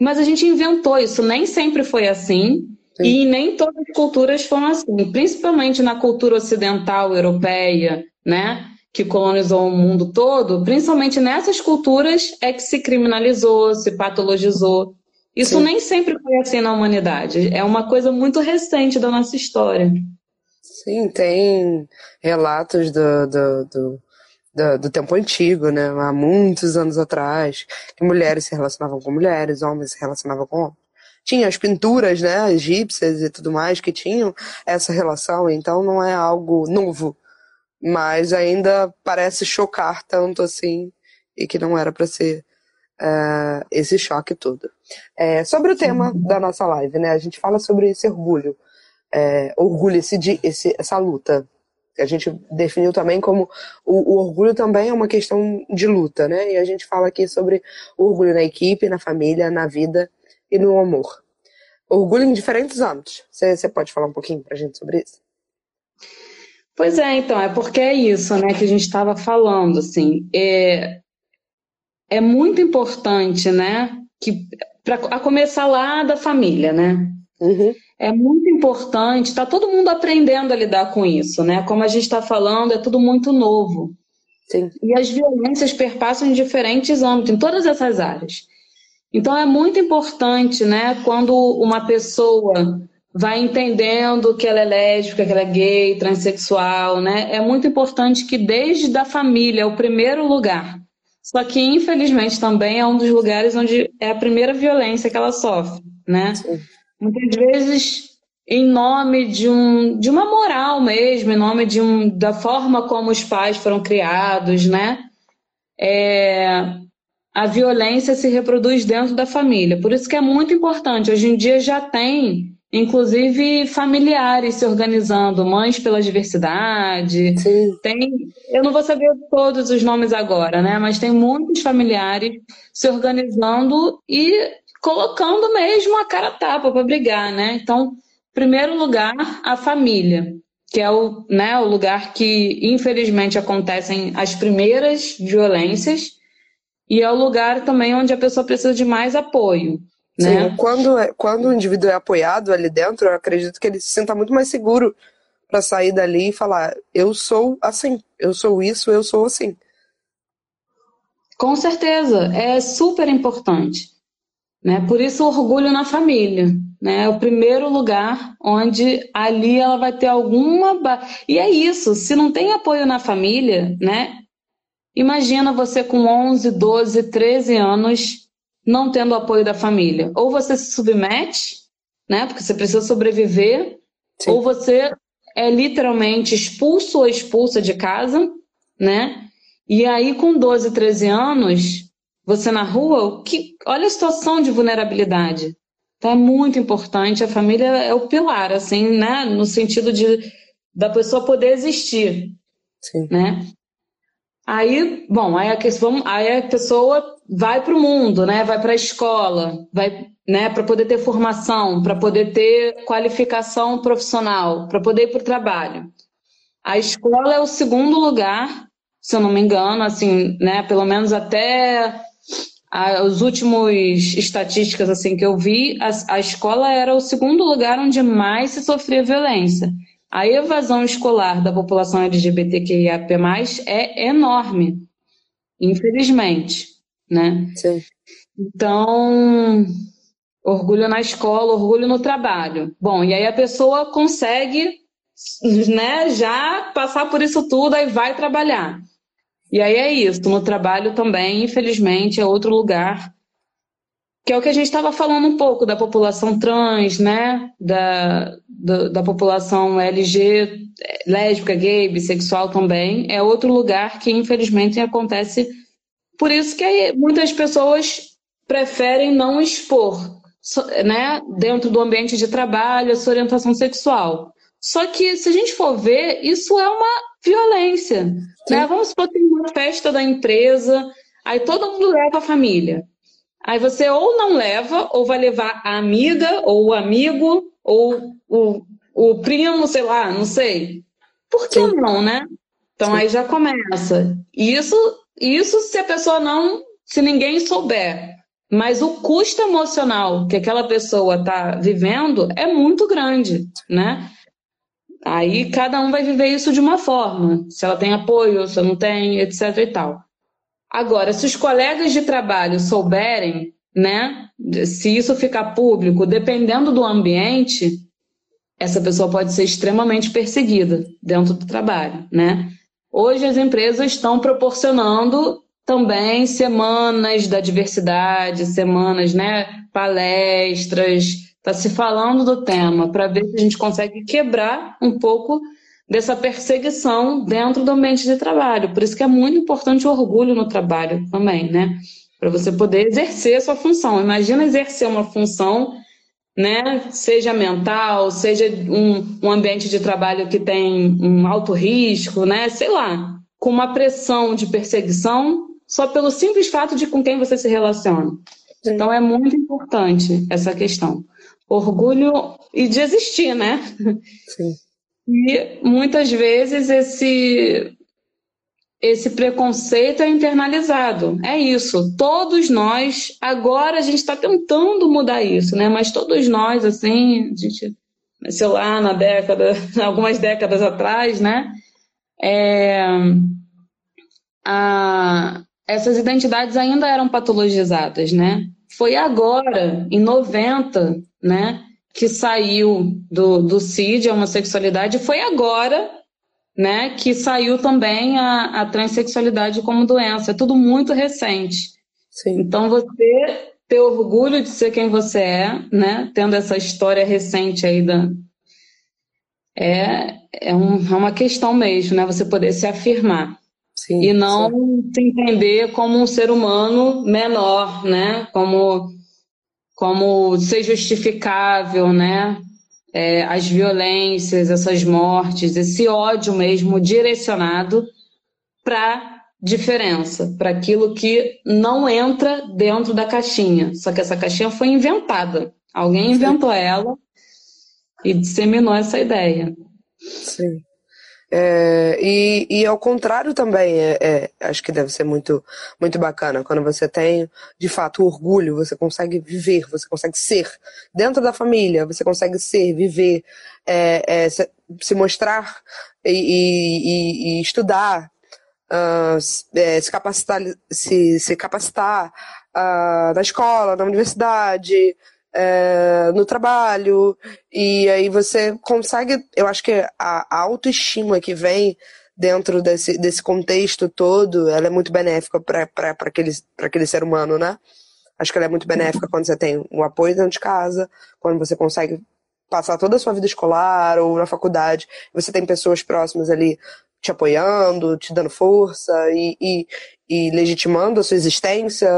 Mas a gente inventou isso, nem sempre foi assim. Sim. E nem todas as culturas foram assim, principalmente na cultura ocidental europeia, né? que colonizou o mundo todo, principalmente nessas culturas é que se criminalizou, se patologizou. Isso Sim. nem sempre foi assim na humanidade. É uma coisa muito recente da nossa história. Sim, tem relatos do, do, do, do, do tempo antigo, né? Há muitos anos atrás, que mulheres se relacionavam com mulheres, homens se relacionavam com homens. Tinha as pinturas, né, egípcias e tudo mais, que tinham essa relação, então não é algo novo mas ainda parece chocar tanto assim e que não era para ser uh, esse choque todo. É, sobre o tema da nossa live, né? A gente fala sobre esse orgulho, é, orgulho, esse, esse, essa luta. A gente definiu também como o, o, orgulho também é uma questão de luta, né? E a gente fala aqui sobre orgulho na equipe, na família, na vida e no amor. Orgulho em diferentes âmbitos. Você pode falar um pouquinho pra gente sobre isso? Pois é, então, é porque é isso, né, que a gente estava falando, assim, é, é muito importante, né, que, pra, a começar lá da família, né, uhum. é muito importante, está todo mundo aprendendo a lidar com isso, né, como a gente está falando, é tudo muito novo. Sim. E as violências perpassam em diferentes âmbitos, em todas essas áreas. Então é muito importante, né, quando uma pessoa vai entendendo que ela é lésbica, que ela é gay, transexual, né? É muito importante que desde a família o primeiro lugar. Só que infelizmente também é um dos lugares onde é a primeira violência que ela sofre, né? Sim. Muitas vezes em nome de, um, de uma moral mesmo, em nome de um, da forma como os pais foram criados, né? É, a violência se reproduz dentro da família. Por isso que é muito importante. Hoje em dia já tem inclusive familiares se organizando, mães pela diversidade. Sim. Tem, eu não vou saber todos os nomes agora, né? Mas tem muitos familiares se organizando e colocando mesmo a cara tapa para brigar, né? Então, primeiro lugar, a família, que é o, né, o lugar que infelizmente acontecem as primeiras violências e é o lugar também onde a pessoa precisa de mais apoio. Né? Sim, quando, é, quando o indivíduo é apoiado ali dentro, eu acredito que ele se sinta muito mais seguro para sair dali e falar: eu sou assim, eu sou isso, eu sou assim. Com certeza, é super importante. Né? Por isso, o orgulho na família. Né? É o primeiro lugar onde ali ela vai ter alguma. E é isso, se não tem apoio na família, né? Imagina você com 11, 12, 13 anos não tendo o apoio da família. Ou você se submete, né? Porque você precisa sobreviver, Sim. ou você é literalmente expulso ou expulsa de casa, né? E aí, com 12, 13 anos, você na rua, que, olha a situação de vulnerabilidade. Então, é muito importante. A família é o pilar, assim, né? No sentido de da pessoa poder existir. Sim. Né? Aí, bom, aí a, questão, aí a pessoa vai para o mundo, né? Vai para a escola, vai, né? Para poder ter formação, para poder ter qualificação profissional, para poder ir para o trabalho. A escola é o segundo lugar, se eu não me engano, assim, né? Pelo menos até As últimas estatísticas assim que eu vi, a, a escola era o segundo lugar onde mais se sofria violência. A evasão escolar da população LGBTQIAP+, é enorme, infelizmente, né? Sim. Então, orgulho na escola, orgulho no trabalho. Bom, e aí a pessoa consegue, né, já passar por isso tudo, aí vai trabalhar. E aí é isso, no trabalho também, infelizmente, é outro lugar, que é o que a gente estava falando um pouco da população trans, né, da, da, da população LG, lésbica, gay, bissexual também, é outro lugar que infelizmente acontece. Por isso que muitas pessoas preferem não expor, né, dentro do ambiente de trabalho, a sua orientação sexual. Só que, se a gente for ver, isso é uma violência. Né? Vamos supor que tem uma festa da empresa, aí todo mundo leva a família. Aí você ou não leva, ou vai levar a amiga, ou o amigo, ou o, o primo, sei lá, não sei. Por que Sim. não, né? Então Sim. aí já começa. Isso, isso se a pessoa não, se ninguém souber. Mas o custo emocional que aquela pessoa está vivendo é muito grande, né? Aí cada um vai viver isso de uma forma, se ela tem apoio, se não tem, etc e tal. Agora, se os colegas de trabalho souberem, né, se isso ficar público, dependendo do ambiente, essa pessoa pode ser extremamente perseguida dentro do trabalho, né? Hoje as empresas estão proporcionando também semanas da diversidade, semanas, né, palestras, está se falando do tema para ver se a gente consegue quebrar um pouco dessa perseguição dentro do ambiente de trabalho. Por isso que é muito importante o orgulho no trabalho também, né? Para você poder exercer a sua função. Imagina exercer uma função, né? Seja mental, seja um, um ambiente de trabalho que tem um alto risco, né? Sei lá, com uma pressão de perseguição só pelo simples fato de com quem você se relaciona. Sim. Então é muito importante essa questão. Orgulho e de existir, né? Sim. E muitas vezes esse esse preconceito é internalizado. É isso. Todos nós, agora a gente está tentando mudar isso, né? Mas todos nós, assim, a gente sei lá, na década, algumas décadas atrás, né? É, a, essas identidades ainda eram patologizadas, né? Foi agora, em 90, né, que saiu do, do CID, a homossexualidade, foi agora, né, que saiu também a, a transexualidade como doença. É tudo muito recente. Sim. Então, você ter orgulho de ser quem você é, né, tendo essa história recente aí da... É, é, um, é uma questão mesmo, né, você poder se afirmar. Sim, e não sim. se entender como um ser humano menor, né? Como, como ser justificável, né? É, as violências, essas mortes, esse ódio mesmo direcionado para diferença, para aquilo que não entra dentro da caixinha. Só que essa caixinha foi inventada. Alguém inventou ela e disseminou essa ideia. Sim. É, e, e ao contrário também, é, é, acho que deve ser muito, muito bacana. Quando você tem, de fato, orgulho, você consegue viver, você consegue ser dentro da família, você consegue ser, viver, é, é, se, se, mostrar e, e, e estudar, uh, se capacitar, se, se capacitar uh, na escola, na universidade, é, no trabalho, e aí você consegue, eu acho que a, autoestima que vem dentro desse, desse contexto todo, ela é muito benéfica para aquele, aquele ser humano, né? Acho que ela é muito benéfica quando você tem um apoio dentro de casa, quando você consegue passar toda a sua vida escolar ou na faculdade, você tem pessoas próximas ali te apoiando, te dando força e, e, e legitimando a sua existência,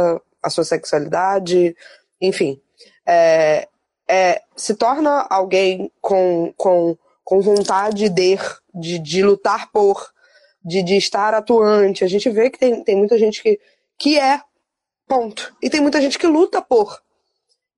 a sua sexualidade, enfim é, é, se torna alguém com, com, com vontade de, de, de lutar por, de, de estar atuante. A gente vê que tem, tem muita gente que, que é, ponto. E tem muita gente que luta por.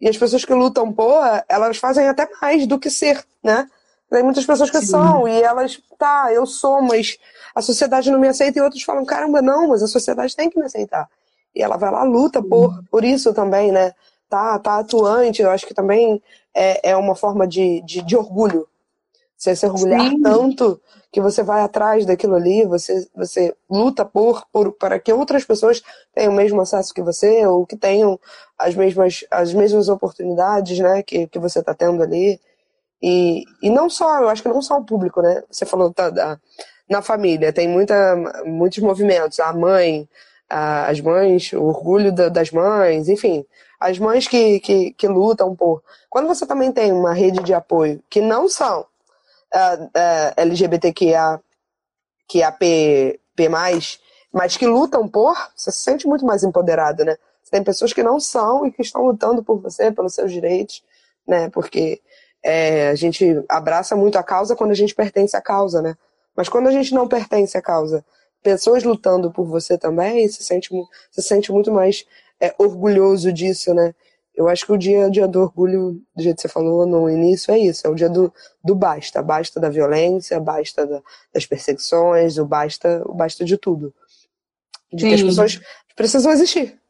E as pessoas que lutam por, elas fazem até mais do que ser, né? Tem muitas pessoas que Sim. são, e elas, tá, eu sou, mas a sociedade não me aceita, e outros falam, caramba, não, mas a sociedade tem que me aceitar. e ela vai lá, luta por, por isso também, né? Tá, tá atuante, eu acho que também é, é uma forma de, de, de orgulho. Você se orgulhar Sim. tanto que você vai atrás daquilo ali, você, você luta por, por para que outras pessoas tenham o mesmo acesso que você, ou que tenham as mesmas, as mesmas oportunidades, né, que, que você está tendo ali. E, e não só, eu acho que não só o público, né? Você falou da, da na família, tem muita, muitos movimentos, a mãe, a, as mães, o orgulho da, das mães, enfim, as mães que, que, que, lutam por. Quando você também tem uma rede de apoio que não são uh, uh, LGBTQIA, que é P, P+, mas que lutam por, você se sente muito mais empoderado, né? Você tem pessoas que não são e que estão lutando por você, pelos seus direitos, né? Porque é, a gente abraça muito a causa quando a gente pertence à causa, né? Mas quando a gente não pertence à causa, pessoas lutando por você também, se sente, se sente muito mais é, orgulhoso disso, né? Eu acho que o dia, dia do orgulho, do jeito que você falou no início, é isso. É o dia do, do basta. Basta da violência, basta da, das perseguições, o basta, o basta de tudo. De Sim. que as pessoas precisam existir.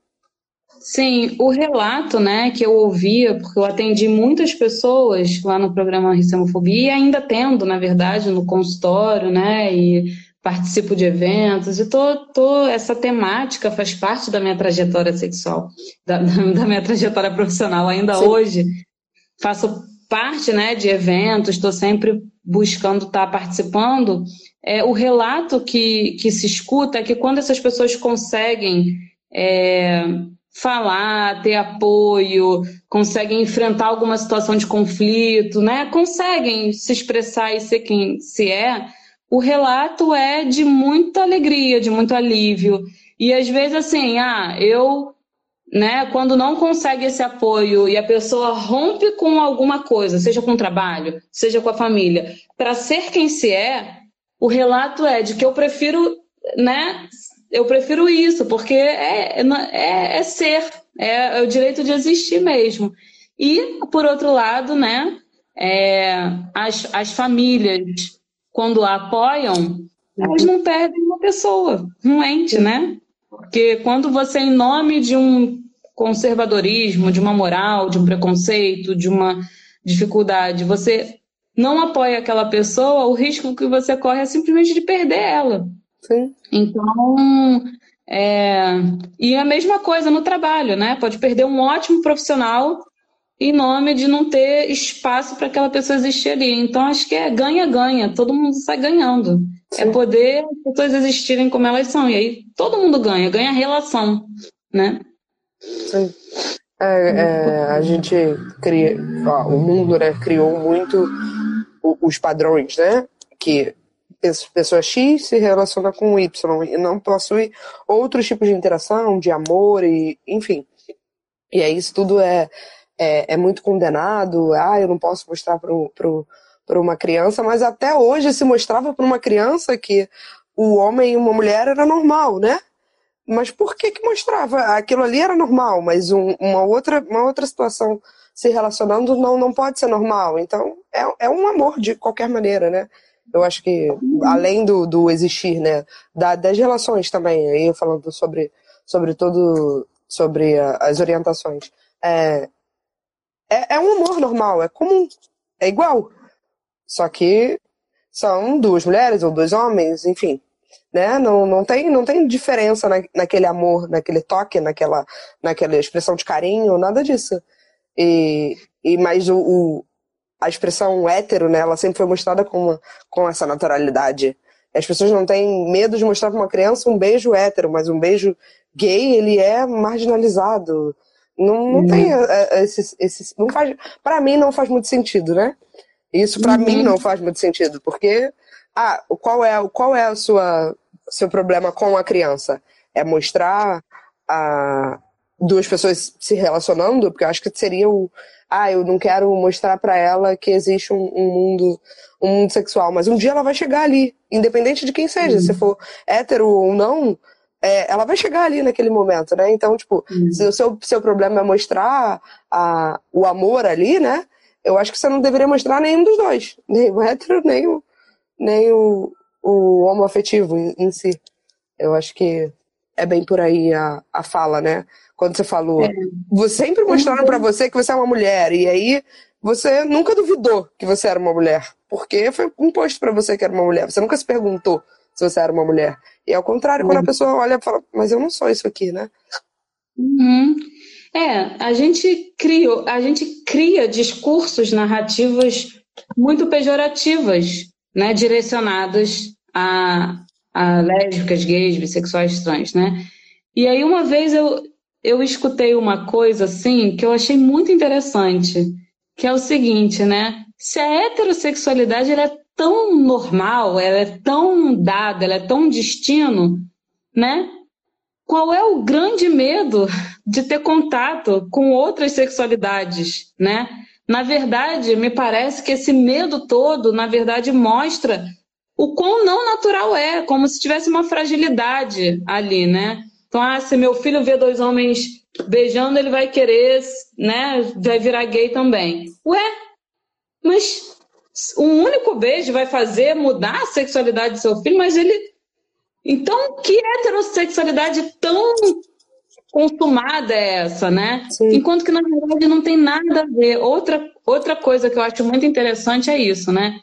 Sim, o relato, né, que eu ouvia, porque eu atendi muitas pessoas lá no programa Ricemofobia e ainda tendo, na verdade, no consultório, né, e participo de eventos e tô, tô, essa temática faz parte da minha trajetória sexual, da, da minha trajetória profissional ainda Sim. hoje. Faço parte, né, de eventos, estou sempre buscando estar tá participando. É, o relato que, que se escuta é que quando essas pessoas conseguem é, falar, ter apoio, conseguem enfrentar alguma situação de conflito, né? Conseguem se expressar e ser quem se é. O relato é de muita alegria, de muito alívio. E às vezes assim, ah, eu, né, quando não consegue esse apoio e a pessoa rompe com alguma coisa, seja com o trabalho, seja com a família, para ser quem se é, o relato é de que eu prefiro, né, eu prefiro isso, porque é, é, é ser, é, é, o direito de existir mesmo. E, por outro lado, né, é, as, as famílias, quando a apoiam, elas não perdem uma pessoa, um ente, né? Porque quando você, em nome de um conservadorismo, de uma moral, de um preconceito, de uma dificuldade, você não apoia aquela pessoa, o risco que você corre é simplesmente de perder ela. Sim. Então, é... e a mesma coisa no trabalho, né? Pode perder um ótimo profissional em nome de não ter espaço para aquela pessoa existir ali. Então, acho que é ganha-ganha, todo mundo sai ganhando. É Sim. É poder as pessoas existirem como elas são. E aí todo mundo ganha, ganha relação, né? Sim. É, é, a gente cria, ó, o mundo né, criou muito os padrões, né? Que pessoa X se relaciona com Y e não possui outros tipos de interação, de amor e enfim. E aí isso tudo é, é, é muito condenado. Ah, eu não posso mostrar para uma criança, mas até hoje se mostrava para uma criança que o homem e uma mulher era normal, né? Mas por que que mostrava? Aquilo ali era normal, mas um, uma, outra, uma outra situação se relacionando não, não pode ser normal. Então, é, é um amor de qualquer maneira, né? Eu acho que, além do, do existir, né, da, das relações também, aí eu falando sobre, sobre todo, sobre a, as orientações, é, é, é um amor normal, é comum, é igual. Só que são duas mulheres ou dois homens, enfim, né? Não, não, tem, não tem diferença na, naquele amor, naquele toque, naquela, naquela expressão de carinho, nada disso. E, e mas o, o, a expressão hétero, né, ela sempre foi mostrada com, uma, com essa naturalidade. As pessoas não têm medo de mostrar para uma criança um beijo hétero, mas um beijo gay, ele é marginalizado. Não, não uhum. tem esse, é, é, esse. Não faz, para mim, não faz muito sentido, né? Isso para uhum. mim não faz muito sentido, porque. Ah, qual é, qual é o sua, seu problema com a criança? É mostrar a, duas pessoas se relacionando? Porque eu acho que seria o ah, eu não quero mostrar para ela que existe um, um, mundo um mundo sexual, mas um dia ela vai chegar ali, independente de quem seja, uhum. se for hétero ou não, é, ela vai chegar ali naquele momento, né? Então, tipo, uhum. se o seu, seu problema é mostrar a, o amor ali, né? Eu acho que você não deveria mostrar nenhum dos dois, nem o hétero, nem o, nem o, o homoafetivo em, em si. Eu acho que é bem por aí a, a fala, né? Quando você falou, é. você sempre mostraram para você que você é uma mulher, e aí você nunca duvidou que você era uma mulher, porque foi imposto para você que era uma mulher. Você nunca se perguntou se você era uma mulher. E ao contrário, quando a uhum. pessoa olha e fala, mas eu não sou isso aqui, né? Uhum. É, a gente cria, a gente cria discursos, narrativas muito pejorativas, né, direcionadas a, a lésbicas, gays, bissexuais, trans, né? E aí uma vez eu, eu escutei uma coisa assim que eu achei muito interessante, que é o seguinte, né? Se a heterossexualidade é tão normal, ela é tão dada, ela é tão destino, né? Qual é o grande medo de ter contato com outras sexualidades, né? Na verdade, me parece que esse medo todo, na verdade, mostra o quão não natural é, como se tivesse uma fragilidade ali, né? Então, ah, se meu filho vê dois homens beijando, ele vai querer, né? Vai virar gay também. Ué, mas um único beijo vai fazer mudar a sexualidade do seu filho, mas ele então, que heterossexualidade tão consumada é essa, né? Sim. Enquanto que, na verdade, não tem nada a ver. Outra, outra coisa que eu acho muito interessante é isso, né?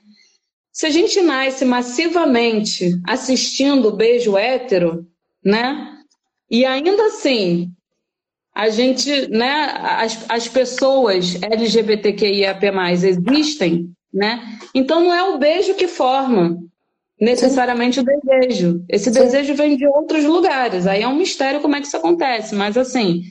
Se a gente nasce massivamente assistindo o beijo hétero, né? E ainda assim, a gente, né? As, as pessoas LGBTQIAP+, existem, né? Então não é o beijo que forma necessariamente Sim. o desejo. Esse Sim. desejo vem de outros lugares. Aí é um mistério como é que isso acontece. Mas assim,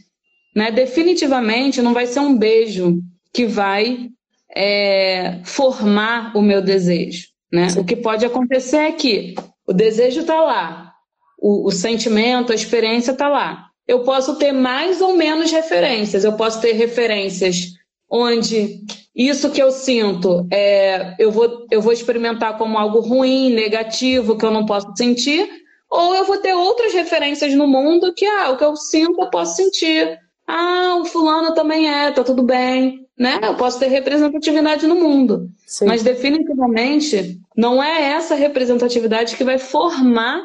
né, definitivamente não vai ser um beijo que vai é, formar o meu desejo. Né? O que pode acontecer é que o desejo está lá, o, o sentimento, a experiência está lá. Eu posso ter mais ou menos referências. Eu posso ter referências onde isso que eu sinto é, eu, vou, eu vou experimentar como algo ruim, negativo, que eu não posso sentir, ou eu vou ter outras referências no mundo que, ah, o que eu sinto eu posso sentir. Ah, o fulano também é, tá tudo bem, né? Eu posso ter representatividade no mundo. Sim. Mas definitivamente não é essa representatividade que vai formar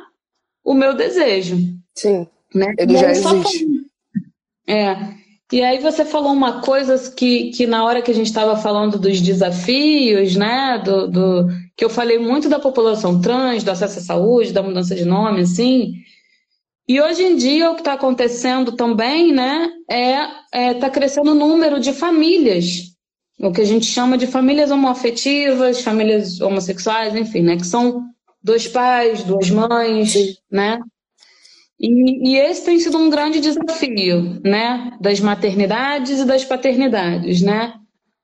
o meu desejo. Sim. Né? Ele já existe. É. E aí você falou uma coisa que, que na hora que a gente estava falando dos desafios, né, do, do, que eu falei muito da população trans, do acesso à saúde, da mudança de nome, assim. E hoje em dia o que está acontecendo também, né, é, é tá crescendo o número de famílias, o que a gente chama de famílias homoafetivas, famílias homossexuais, enfim, né, que são dois pais, duas mães, né, e, e, esse tem sido um grande desafio, né, das maternidades e das paternidades, né?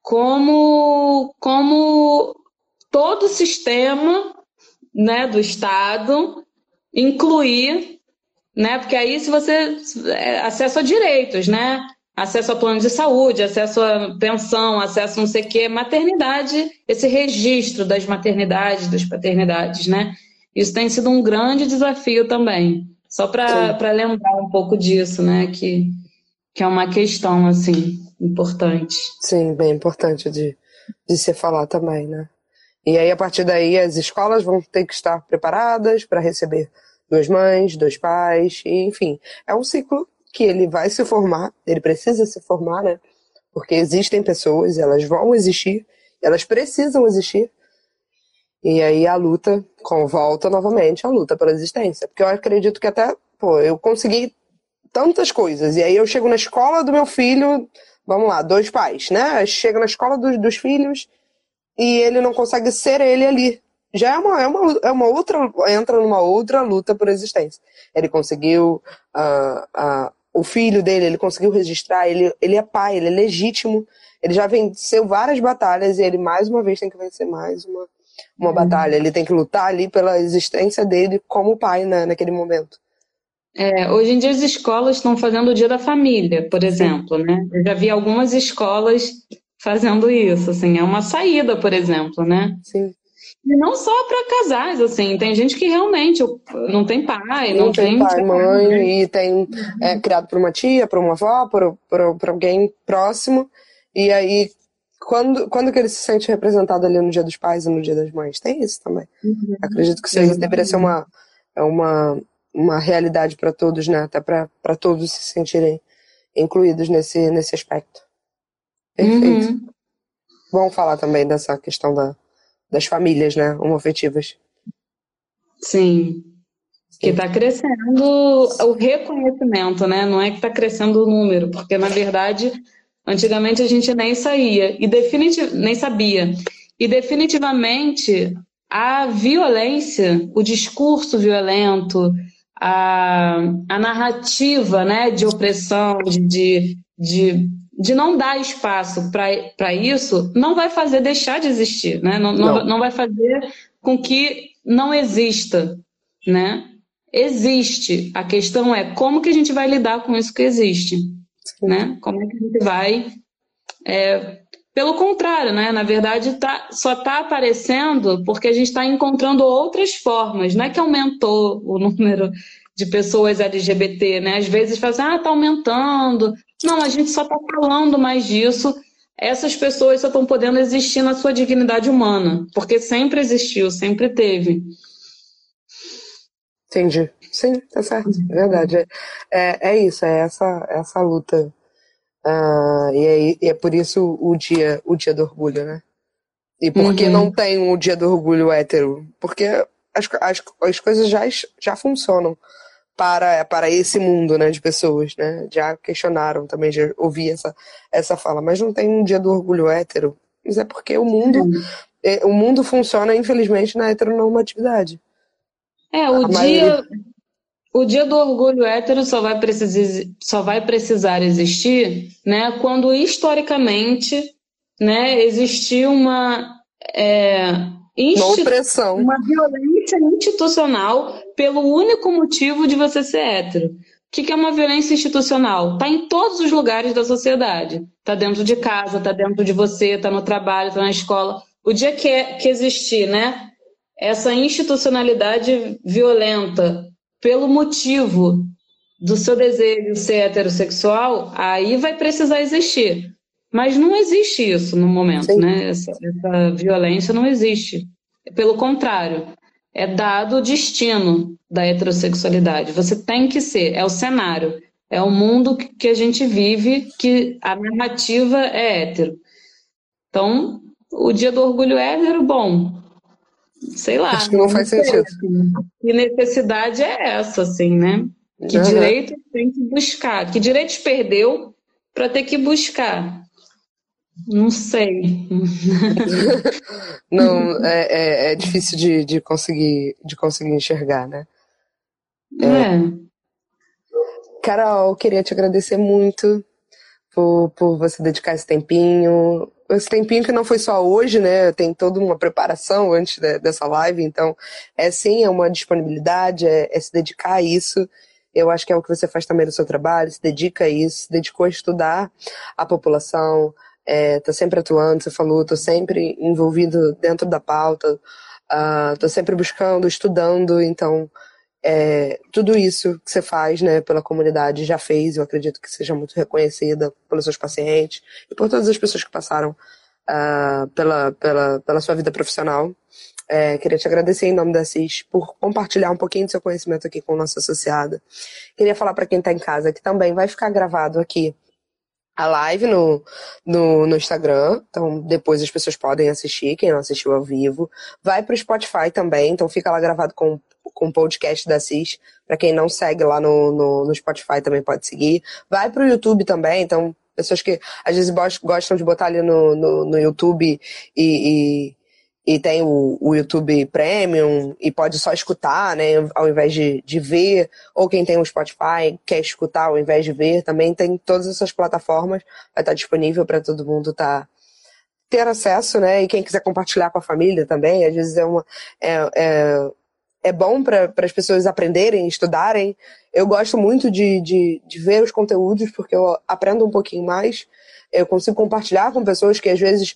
Como, como todo o sistema, né, do Estado incluir, né? Porque aí se você é, acesso a direitos, né? Acesso a plano de saúde, acesso a pensão, acesso a não sei o quê, maternidade, esse registro das maternidades, das paternidades, né? Isso tem sido um grande desafio também. Só para lembrar um pouco disso, né? Que, que é uma questão, assim, importante. Sim, bem importante de, de se falar também, né? E aí, a partir daí, as escolas vão ter que estar preparadas para receber duas mães, dois pais, e, enfim. É um ciclo que ele vai se formar, ele precisa se formar, né? Porque existem pessoas, elas vão existir, elas precisam existir, e aí a luta com volta novamente a luta pela existência. Porque eu acredito que até, pô, eu consegui tantas coisas. E aí eu chego na escola do meu filho, vamos lá, dois pais, né? Chega na escola dos, dos filhos e ele não consegue ser ele ali. Já é uma, é uma, é uma outra, entra numa outra luta por existência. Ele conseguiu, uh, uh, o filho dele, ele conseguiu registrar, ele, ele é pai, ele é legítimo, ele já venceu várias batalhas e ele mais uma vez tem que vencer mais uma, uma uhum. batalha. Ele tem que lutar ali pela existência dele como pai né, naquele momento. É, hoje em dia as escolas estão fazendo o Dia da Família, por exemplo, né? Eu já vi algumas escolas fazendo isso, assim, é uma saída, por exemplo, né? Sim. E não só para casais, assim, tem gente que realmente não tem pai, não, não tem, tem pai, mãe, né? e tem é, criado por uma tia, por uma avó, por, por, por alguém próximo, e aí quando, quando que ele se sente representado ali no Dia dos Pais e no Dia das Mães? Tem isso também. Uhum. Acredito que isso aí deveria ser uma, é uma, uma realidade para todos, né? Até para todos se sentirem incluídos nesse, nesse aspecto. Perfeito. Uhum. Bom falar também dessa questão da, das famílias, né? Homoafetivas. Sim. Que está crescendo o reconhecimento, né? Não é que está crescendo o número, porque na verdade, antigamente a gente nem saía e definitiv nem sabia. E definitivamente a violência, o discurso violento, a, a narrativa né, de opressão, de, de, de, não dar espaço para isso, não vai fazer deixar de existir, né? não, não. não vai fazer com que não exista. Né? Existe. A questão é como que a gente vai lidar com isso que existe. Né? Como é que a gente vai é, pelo contrário, né? Na verdade, tá, só está aparecendo porque a gente está encontrando outras formas. Não é que aumentou o número de pessoas LGBT, né? Às vezes fazem, assim, ah, está aumentando. Não, a gente só está falando mais disso. Essas pessoas só estão podendo existir na sua dignidade humana, porque sempre existiu, sempre teve. Entendi. Sim, tá certo. É verdade. É, é isso, é essa, essa luta ah, e, é, e é por isso o dia, o dia do orgulho, né? E por que uhum. não tem o dia do orgulho hétero? Porque as, as, as coisas já, já funcionam para, para esse mundo né, de pessoas, né? Já questionaram também, já ouvi essa, essa fala, mas não tem um dia do orgulho hétero. Mas é porque o mundo, uhum. é, o mundo funciona, infelizmente, na heteronormatividade. É, o A dia. Maioria... O dia do orgulho hétero só vai, precisar, só vai precisar existir né, quando historicamente né, existir uma, é, uma. Uma violência institucional pelo único motivo de você ser hétero. O que é uma violência institucional? Está em todos os lugares da sociedade. Está dentro de casa, está dentro de você, está no trabalho, está na escola. O dia que, é, que existir né, essa institucionalidade violenta pelo motivo do seu desejo ser heterossexual, aí vai precisar existir. Mas não existe isso no momento, Sim. né? Essa, essa, violência não existe. Pelo contrário, é dado o destino da heterossexualidade. Você tem que ser, é o cenário, é o mundo que a gente vive, que a narrativa é hétero. Então, o dia do orgulho hétero, bom, sei lá. Acho que não faz sentido. Que necessidade é essa, assim, né? Que uhum. direito tem que buscar? Que direitos perdeu para ter que buscar? Não sei. não, é, é, é, difícil de, de, conseguir, de conseguir enxergar, né? É. é. Carol, queria te agradecer muito por, por você dedicar esse tempinho esse tempinho que não foi só hoje, né? Tem toda uma preparação antes de, dessa live, então é sim, é uma disponibilidade, é, é, se dedicar a isso. Eu acho que é o que você faz também no seu trabalho, se dedica a isso, se dedicou a estudar a população, é, tá sempre atuando, você falou, tô sempre envolvido dentro da pauta, uh, tô sempre buscando, estudando, então é, tudo isso que você faz né, pela comunidade já fez, eu acredito que seja muito reconhecida pelos seus pacientes e por todas as pessoas que passaram uh, pela, pela, pela sua vida profissional. É, queria te agradecer em nome da CIS por compartilhar um pouquinho do seu conhecimento aqui com a nossa associada. Queria falar para quem está em casa que também vai ficar gravado aqui a live no, no, no, Instagram, então depois as pessoas podem assistir, quem não assistiu ao vivo. Vai para o Spotify também, então fica lá gravado com com o podcast da CIS. Para quem não segue lá no, no, no, Spotify também pode seguir. Vai para o YouTube também, então pessoas que às vezes gostam de botar ali no, no, no YouTube e, e, e, tem o, o YouTube Premium e pode só escutar, né, ao invés de, de ver, ou quem tem o Spotify quer escutar ao invés de ver, também tem todas essas plataformas, vai estar disponível para todo mundo tá, ter acesso, né? E quem quiser compartilhar com a família também, às vezes é uma. É, é, é bom para as pessoas aprenderem, estudarem. Eu gosto muito de, de, de, ver os conteúdos, porque eu aprendo um pouquinho mais. Eu consigo compartilhar com pessoas que às vezes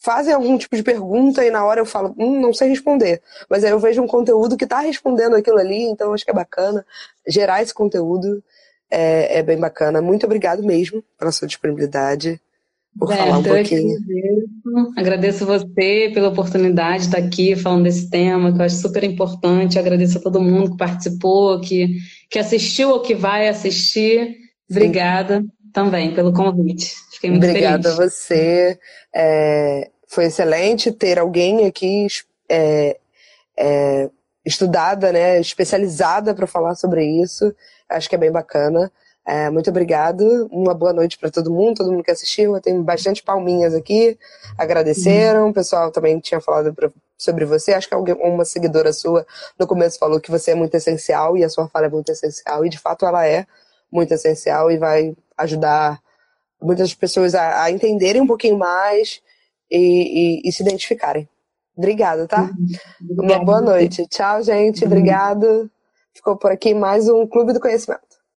fazem algum tipo de pergunta e na hora eu falo, hum, não sei responder. Mas aí eu vejo um conteúdo que está respondendo aquilo ali, então acho que é bacana gerar esse conteúdo. É, é bem bacana. Muito obrigado mesmo pela sua disponibilidade. por é, falar um pouquinho. Agradeço, agradeço você pela oportunidade de estar aqui falando desse tema, que eu acho super importante. Agradeço a todo mundo que participou, que, que assistiu ou que vai assistir. Obrigada Sim. também pelo convite. Fiquei muito Obrigada feliz. a você. É, foi excelente ter alguém aqui é, é, estudada, né, especializada para falar sobre isso. Acho que é bem bacana. É, muito obrigado. Uma boa noite para todo mundo, todo mundo que assistiu. Eu tenho bastante palminhas aqui. Agradeceram. O pessoal também tinha falado pra, sobre você. Acho que alguém, uma seguidora sua no começo falou que você é muito essencial e a sua fala é muito essencial. E de fato ela é muito essencial e vai ajudar muitas pessoas a, a entenderem um pouquinho mais e, e, e se identificarem. Obrigada, tá? Uhum. Uma boa noite. Tchau, gente. Obrigado. Ficou por aqui mais um Clube do Conhecimento.